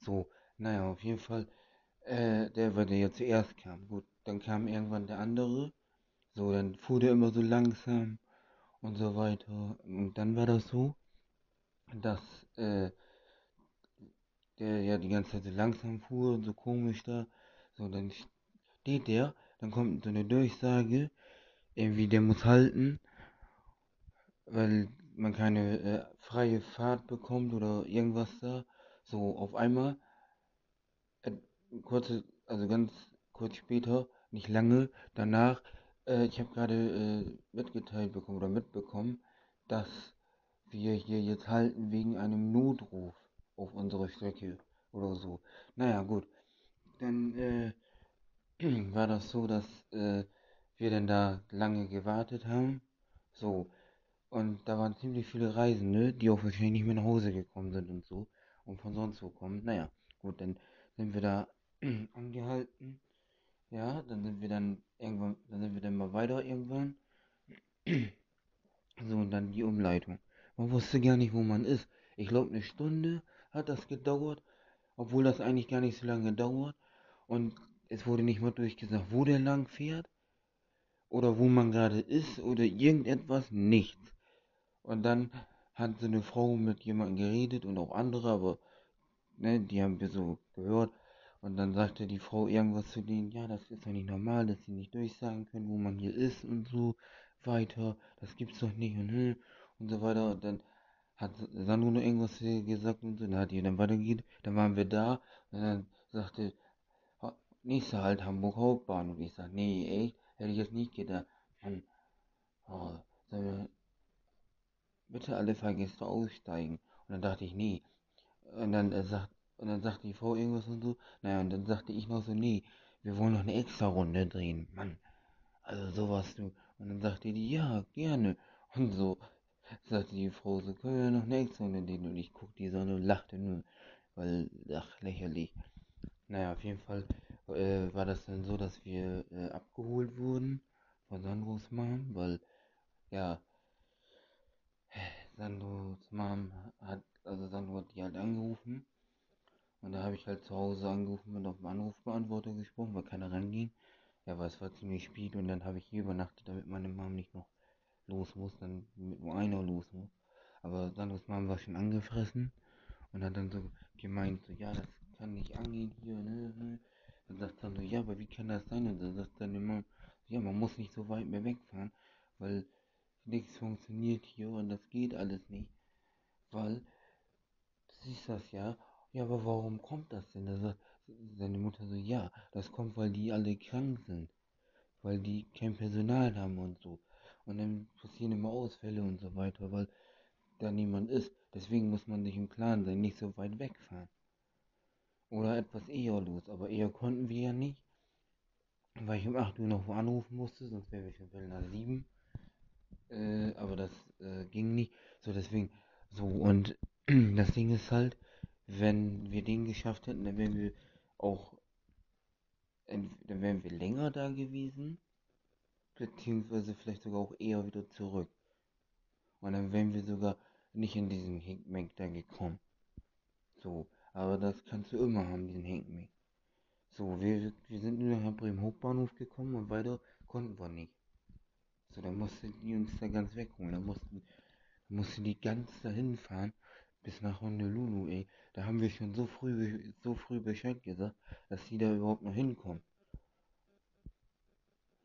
So, naja, auf jeden Fall, äh, der, war der ja zuerst kam. Gut, dann kam irgendwann der andere. So, dann fuhr der immer so langsam und so weiter. Und dann war das so, dass äh, der ja die ganze Zeit so langsam fuhr so komisch da. So, dann steht der, dann kommt so eine Durchsage, irgendwie der muss halten, weil man keine äh, freie Fahrt bekommt oder irgendwas da. So, auf einmal, äh, kurze, also ganz kurz später, nicht lange, danach äh, ich habe gerade äh, mitgeteilt bekommen oder mitbekommen, dass wir hier jetzt halten wegen einem Notruf auf unserer Strecke oder so. Naja, gut. Dann äh, war das so, dass äh, wir dann da lange gewartet haben. So. Und da waren ziemlich viele Reisende, die auch wahrscheinlich nicht mehr nach Hause gekommen sind und so. Und von sonst wo kommen. Naja, gut, dann sind wir da angehalten. Ja, dann sind wir dann irgendwann, dann sind wir dann mal weiter irgendwann. So, und dann die Umleitung. Man wusste gar nicht, wo man ist. Ich glaube, eine Stunde hat das gedauert, obwohl das eigentlich gar nicht so lange dauert. Und es wurde nicht mal durchgesagt, wo der lang fährt oder wo man gerade ist oder irgendetwas, nichts. Und dann hat so eine Frau mit jemandem geredet und auch andere, aber ne, die haben wir so gehört. Und dann sagte die Frau irgendwas zu denen, ja, das ist doch nicht normal, dass sie nicht durchsagen können, wo man hier ist und so weiter. Das gibt's doch nicht und, hm, und so weiter. Und dann hat Sandro noch irgendwas gesagt und dann hat die dann weitergeht, dann waren wir da und dann sagte, nächster Halt Hamburg Hauptbahn. Und ich sag, nee, echt, hätte ich jetzt nicht gedacht. Mann, oh, wir, bitte alle Fahrgäste aussteigen. Und dann dachte ich, nee. Und dann äh, sagt und dann sagte die Frau irgendwas und so. Naja, und dann sagte ich noch so, nee, wir wollen noch eine extra Runde drehen. Mann, also sowas du. Und dann sagte die, ja, gerne. Und so sagte die Frau, so können wir noch extra Runde drehen. Und ich guckte die Sonne und lachte nur, weil, ach, lächerlich. Naja, auf jeden Fall äh, war das dann so, dass wir äh, abgeholt wurden von Sandros Mom, weil, ja, Sandros Mom hat, also Sandro hat die halt angerufen und da habe ich halt zu Hause angerufen und auf den Anrufbeantworter gesprochen, weil keiner ranging. Ja, weil es war ziemlich spät und dann habe ich hier übernachtet, damit meine Mom nicht noch los muss, dann nur einer los muss. Aber Sandros Mom war schon angefressen und hat dann so gemeint, so, ja, das kann nicht angehen hier, ne, ne. Dann sagt Sandro, ja, aber wie kann das sein? Und dann sagt seine Mom, ja, man muss nicht so weit mehr wegfahren, weil nichts funktioniert hier und das geht alles nicht. Weil, du siehst das ja, ja, aber warum kommt das denn? Da sagt seine Mutter so, ja, das kommt, weil die alle krank sind. Weil die kein Personal haben und so. Und dann passieren immer Ausfälle und so weiter, weil da niemand ist. Deswegen muss man sich im Klaren sein, nicht so weit wegfahren. Oder etwas eher los. Aber eher konnten wir ja nicht. Weil ich um 8 Uhr noch wo anrufen musste, sonst wäre ich für nach 7. Äh, aber das äh, ging nicht. So, deswegen, so, und das Ding ist halt, wenn wir den geschafft hätten, dann wären wir auch, dann wären wir länger da gewesen, beziehungsweise vielleicht sogar auch eher wieder zurück. Und dann wären wir sogar nicht in diesen Hickmeck da gekommen. So, aber das kannst du immer haben, diesen Hickmeck. So, wir, wir sind nur nach Bremen Hauptbahnhof gekommen und weiter konnten wir nicht. So, dann mussten die uns da ganz wegholen. Dann mussten, mussten die ganz dahin fahren bis nach Honolulu, ey. Da haben wir schon so früh, so früh Bescheid gesagt, dass die da überhaupt noch hinkommen.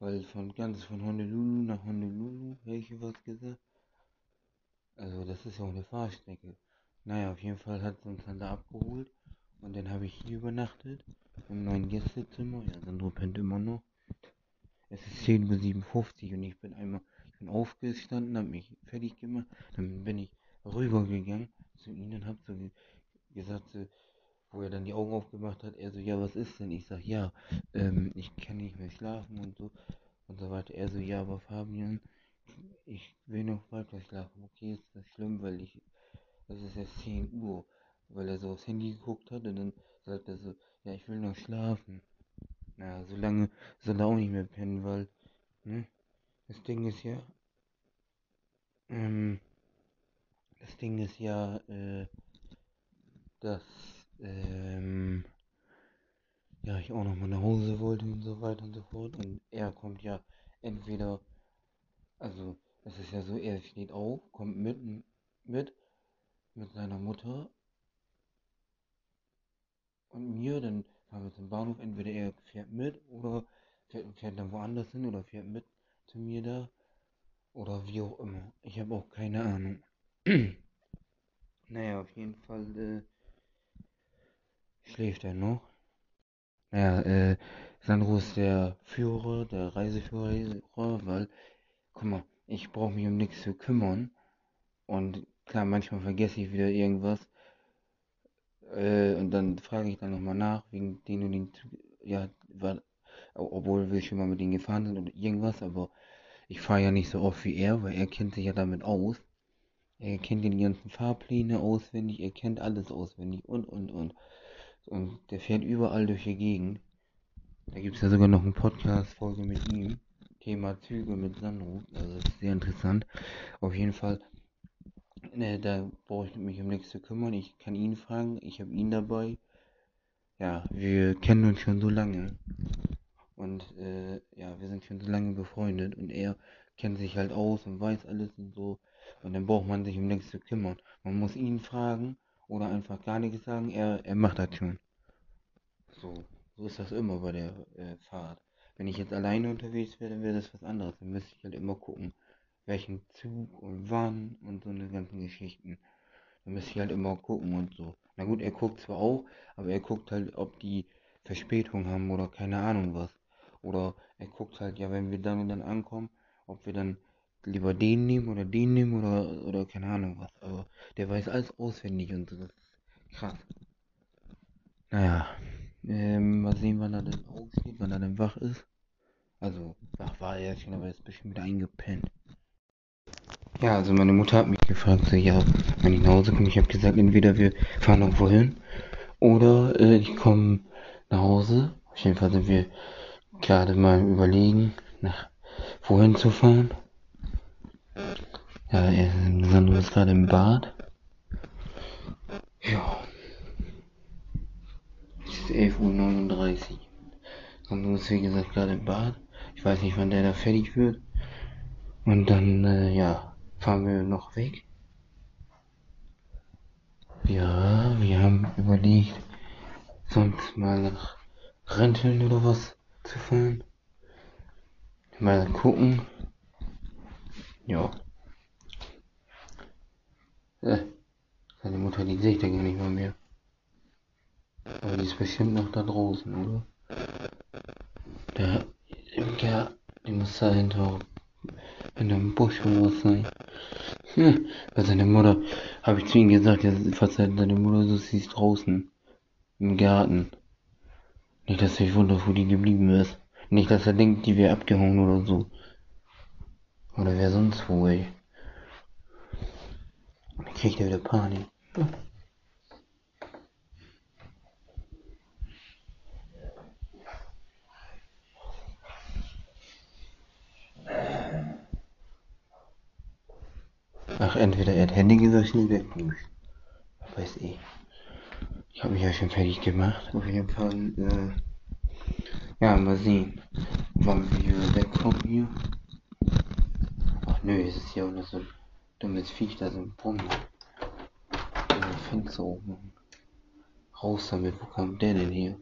Weil von ganz von Honolulu nach Honolulu, hätte ich was gesagt. Also das ist ja auch eine Fahrstrecke. Naja, auf jeden Fall hat sie uns dann da abgeholt. Und dann habe ich hier übernachtet. Im neuen Gästezimmer. Ja, Sandro pennt immer noch. Es ist 10.57 Uhr und ich bin einmal, ich bin aufgestanden, habe mich fertig gemacht. Dann bin ich rübergegangen zu ihnen und habe so gesagt, so, wo er dann die Augen aufgemacht hat, er so, ja, was ist denn? Ich sag, ja, ähm, ich kann nicht mehr schlafen und so und so weiter. Er so, ja, aber Fabian, ich will noch weiter schlafen. Okay, ist das schlimm, weil ich, es ist erst 10 Uhr, weil er so aufs Handy geguckt hat und dann sagt er so, ja, ich will noch schlafen. Naja, so lange soll er auch nicht mehr pennen, weil, ne, das Ding ist ja, ähm, das Ding ist ja, äh, dass, ähm, ja, ich auch noch mal nach Hause wollte und so weiter und so fort. Und er kommt ja entweder, also, es ist ja so, er steht auf, kommt mit, mit, mit seiner Mutter und mir, dann fahren wir zum Bahnhof, entweder er fährt mit oder fährt, fährt dann woanders hin oder fährt mit zu mir da oder wie auch immer. Ich habe auch keine Ahnung. naja, auf jeden Fall äh, schläft er noch. Naja, äh, Sandro ist der Führer, der Reiseführer, weil, guck mal, ich brauche mich um nichts zu kümmern. Und klar, manchmal vergesse ich wieder irgendwas. Äh, und dann frage ich dann nochmal nach, wegen den und den, ja, war, obwohl wir schon mal mit denen gefahren sind oder irgendwas, aber ich fahre ja nicht so oft wie er, weil er kennt sich ja damit aus. Er kennt die ganzen Fahrpläne auswendig, er kennt alles auswendig und, und, und. Und der fährt überall durch die Gegend. Da gibt es ja sogar noch eine Podcast-Folge mit ihm. Thema Züge mit Sandro. Also das ist sehr interessant. Auf jeden Fall, ne, da brauche ich mich um nichts zu kümmern. Ich kann ihn fragen. Ich habe ihn dabei. Ja, wir kennen uns schon so lange. Und äh, ja, wir sind schon so lange befreundet. Und er kennt sich halt aus und weiß alles und so. Und dann braucht man sich um nichts zu kümmern. Man muss ihn fragen oder einfach gar nichts sagen. Er, er macht das schon. So. So ist das immer bei der äh, Fahrt. Wenn ich jetzt alleine unterwegs wäre, dann wäre das was anderes. Dann müsste ich halt immer gucken, welchen Zug und wann und so eine ganzen Geschichten. Dann müsste ich halt immer gucken und so. Na gut, er guckt zwar auch, aber er guckt halt, ob die Verspätung haben oder keine Ahnung was. Oder er guckt halt, ja, wenn wir dann und dann ankommen, ob wir dann lieber den nehmen oder den nehmen oder, oder keine Ahnung was. Aber der weiß alles auswendig und so. Das ist krass. Naja. Ähm, mal sehen, wann er denn aufsteht, wann er denn wach ist. Also, wach war er schon, aber er ist bestimmt wieder eingepennt. Ja, also meine Mutter hat mich gefragt, so, ja, wenn ich nach Hause komme, ich habe gesagt, entweder wir fahren noch wohin oder äh, ich komme nach Hause. Auf jeden Fall sind wir gerade mal überlegen, nach wohin zu fahren. Ja, Sandro ist gerade im Bad. Ja. Es ist 11.39 Uhr. Sandro ist wie gesagt gerade im Bad. Ich weiß nicht, wann der da fertig wird. Und dann, äh, ja, fahren wir noch weg. Ja, wir haben überlegt, sonst mal nach Renteln oder was zu fahren. Mal gucken. Ja. Äh, seine Mutter, die sehe ich gar nicht mal mehr. Aber die ist bestimmt noch da draußen, oder? Der Imker, die muss da hinter in einem Busch oder was sein. Hm, bei seiner Mutter habe ich zu ihm gesagt, ja, verzeiht seine Mutter so sie ist draußen. Im Garten. Nicht, dass ich wundere, wo die geblieben ist. Nicht, dass er denkt, die wäre abgehauen oder so. Oder wer sonst wo, ey. Dann kriegt er wieder Panik. Ach, entweder er hat Handy gesagt, schnell. Was weiß ich. Ich habe mich ja schon fertig gemacht. Auf jeden Fall, äh, ja, mal sehen, wann wir wegkommen hier. Nö, es ist hier auch noch so ein dummes Viech, da so ein Bumm. Den Fenster oben. Raus damit, wo kommt der denn hier?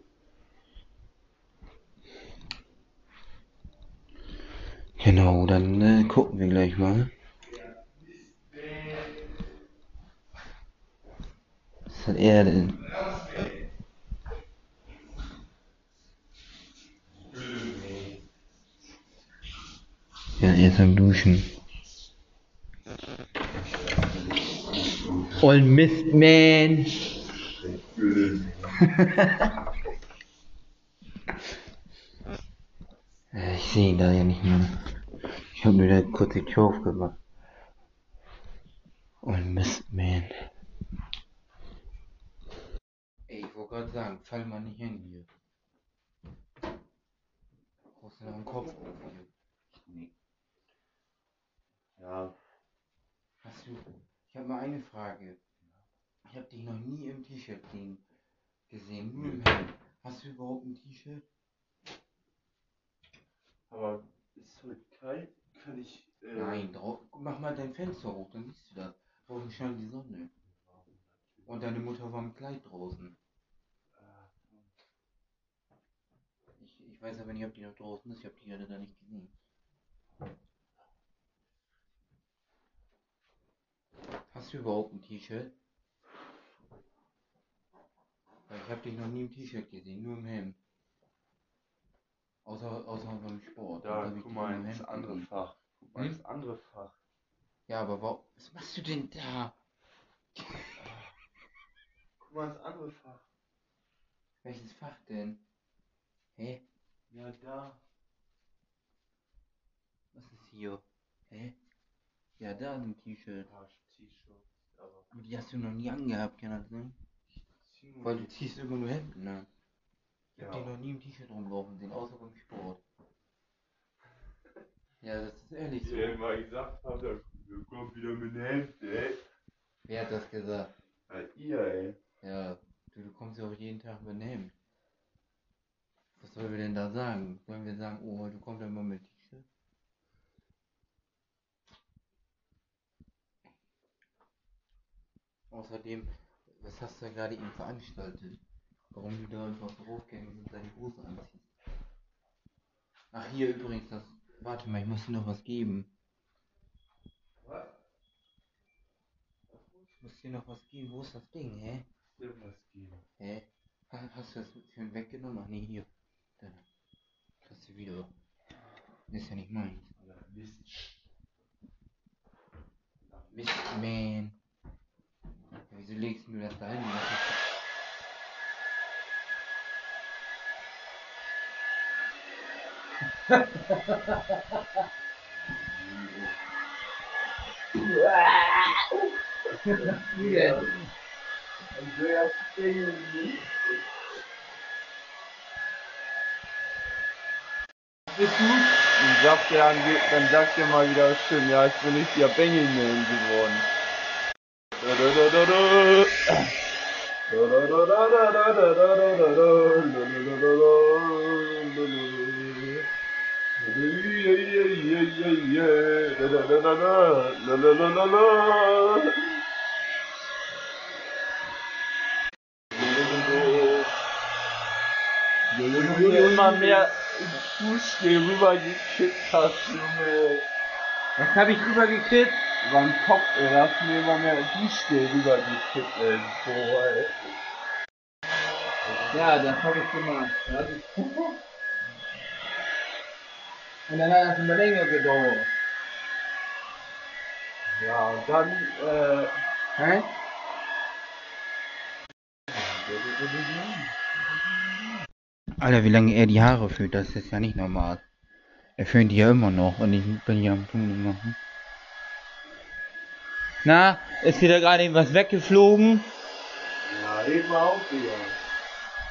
Genau, dann äh, gucken wir gleich mal. Was hat er denn? Ja, er ist am Duschen. Old Mist Man. Ja, ich sehe ihn da ja nicht mehr. Ich habe mir da kurz die Tür aufgemacht. Old Mist Man. Ey, ich wollte gerade sagen, fall mal nicht hin hier. Brauchst du noch einen Kopf auf hier? Nee. Ja, Hast du. Ich habe mal eine Frage. Ich habe dich noch nie im T-Shirt sehen- gesehen, nur im Hemd. Hast du überhaupt ein T-Shirt? aber ist heute kalt? Kann ich. Äh, Nein, drau mach mal dein Fenster hoch, dann siehst du das. Draußen scheint die Sonne. Und deine Mutter war im Kleid draußen. Ich, ich weiß aber nicht, ob die noch draußen ist. Ich habe die gerade da nicht gesehen. Hast du überhaupt ein T-Shirt? Ich habe dich noch nie im T-Shirt gesehen, nur im Hemd. Außer, außer beim Sport. Da, guck mal ins andere gesehen. Fach. Guck mal Hm? ins andere Fach. Ja, aber warum, was machst du denn da? Guck mal ins andere Fach. Welches Fach denn? Hä? Ja, da. Was ist hier? Hä? Ja, da ist ein T-Shirt. T-Shirts. Aber Aber die hast du noch nie angehabt, zieh nur Weil du die- ziehst immer nur Hemden an. Ich hab Ja. dich noch nie im T-Shirt rumlaufen sehen, außer beim Sport. Ja, das ist ehrlich so. Die immer gesagt da da kommt wieder mit Hemd, ey. Wer hat das gesagt? Ja, ihr, ey. Ja, du, du kommst ja auch jeden Tag mit Hemd. Was sollen wir denn da sagen? Sollen wir sagen, oh, heute kommt er mal mit T-Shirt? Außerdem, was hast du da gerade eben veranstaltet? Warum du da einfach draufgehst und deine Hose anziehst? Ach, hier übrigens, das. Warte mal, ich muss dir noch was geben. Was? Ich muss dir noch was geben. Wo ist das Ding, hä? Irgendwas geben. Hä? Ha- Hast du das schön weggenommen? Ach nee, hier. Dann kriegst du wieder. Das ist ja nicht meins. Mist. Mist, man. Wieso legst du das da hin? Ist- Andreas Stengel. Bist? Dann sagt er, dann mal wieder schön, ja, ich bin nicht der Bengelman geworden. Push the Rubagi Kid costume. You Wann Kopf er? Lass mir immer mehr die stehen über die Kitteln. Boy. Ja, dann habe ich gemacht. Ja, und dann hat das immer länger gedauert. Ja, und dann, äh. Hä? Alter, wie lange er die Haare fühlt, das ist ja nicht normal. Er fühlt die ja immer noch und ich bin ja am Tun machen. Na, ist wieder gerade eben was weggeflogen? ja, eben auch wieder.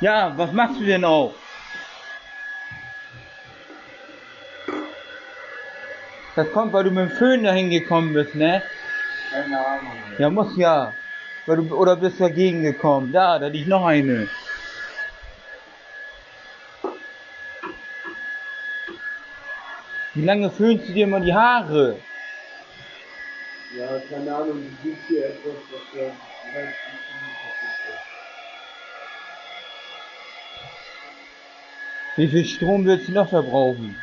Ja, was machst du denn auch? Das kommt, weil du mit dem Föhn dahin gekommen bist, ne? Keine Ahnung. Ja, muss ja. Weil du, oder bist dagegen gekommen. Da, da liegt noch eine. Wie lange föhnst du dir mal die Haare? Ja, keine Ahnung, du suchst hier etwas, was der weiß Wie viel Strom willst du noch verbrauchen?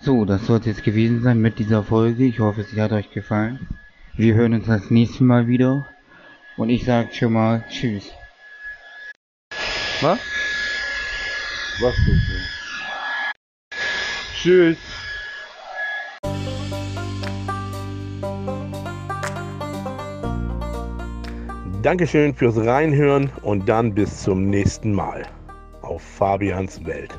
So, das soll es jetzt gewesen sein mit dieser Folge. Ich hoffe, sie hat euch gefallen. Wir hören uns das nächste Mal wieder. Und ich sage schon mal Tschüss. Was? Was ist Tschüss. Dankeschön fürs Reinhören und dann bis zum nächsten Mal auf Fabians Welt.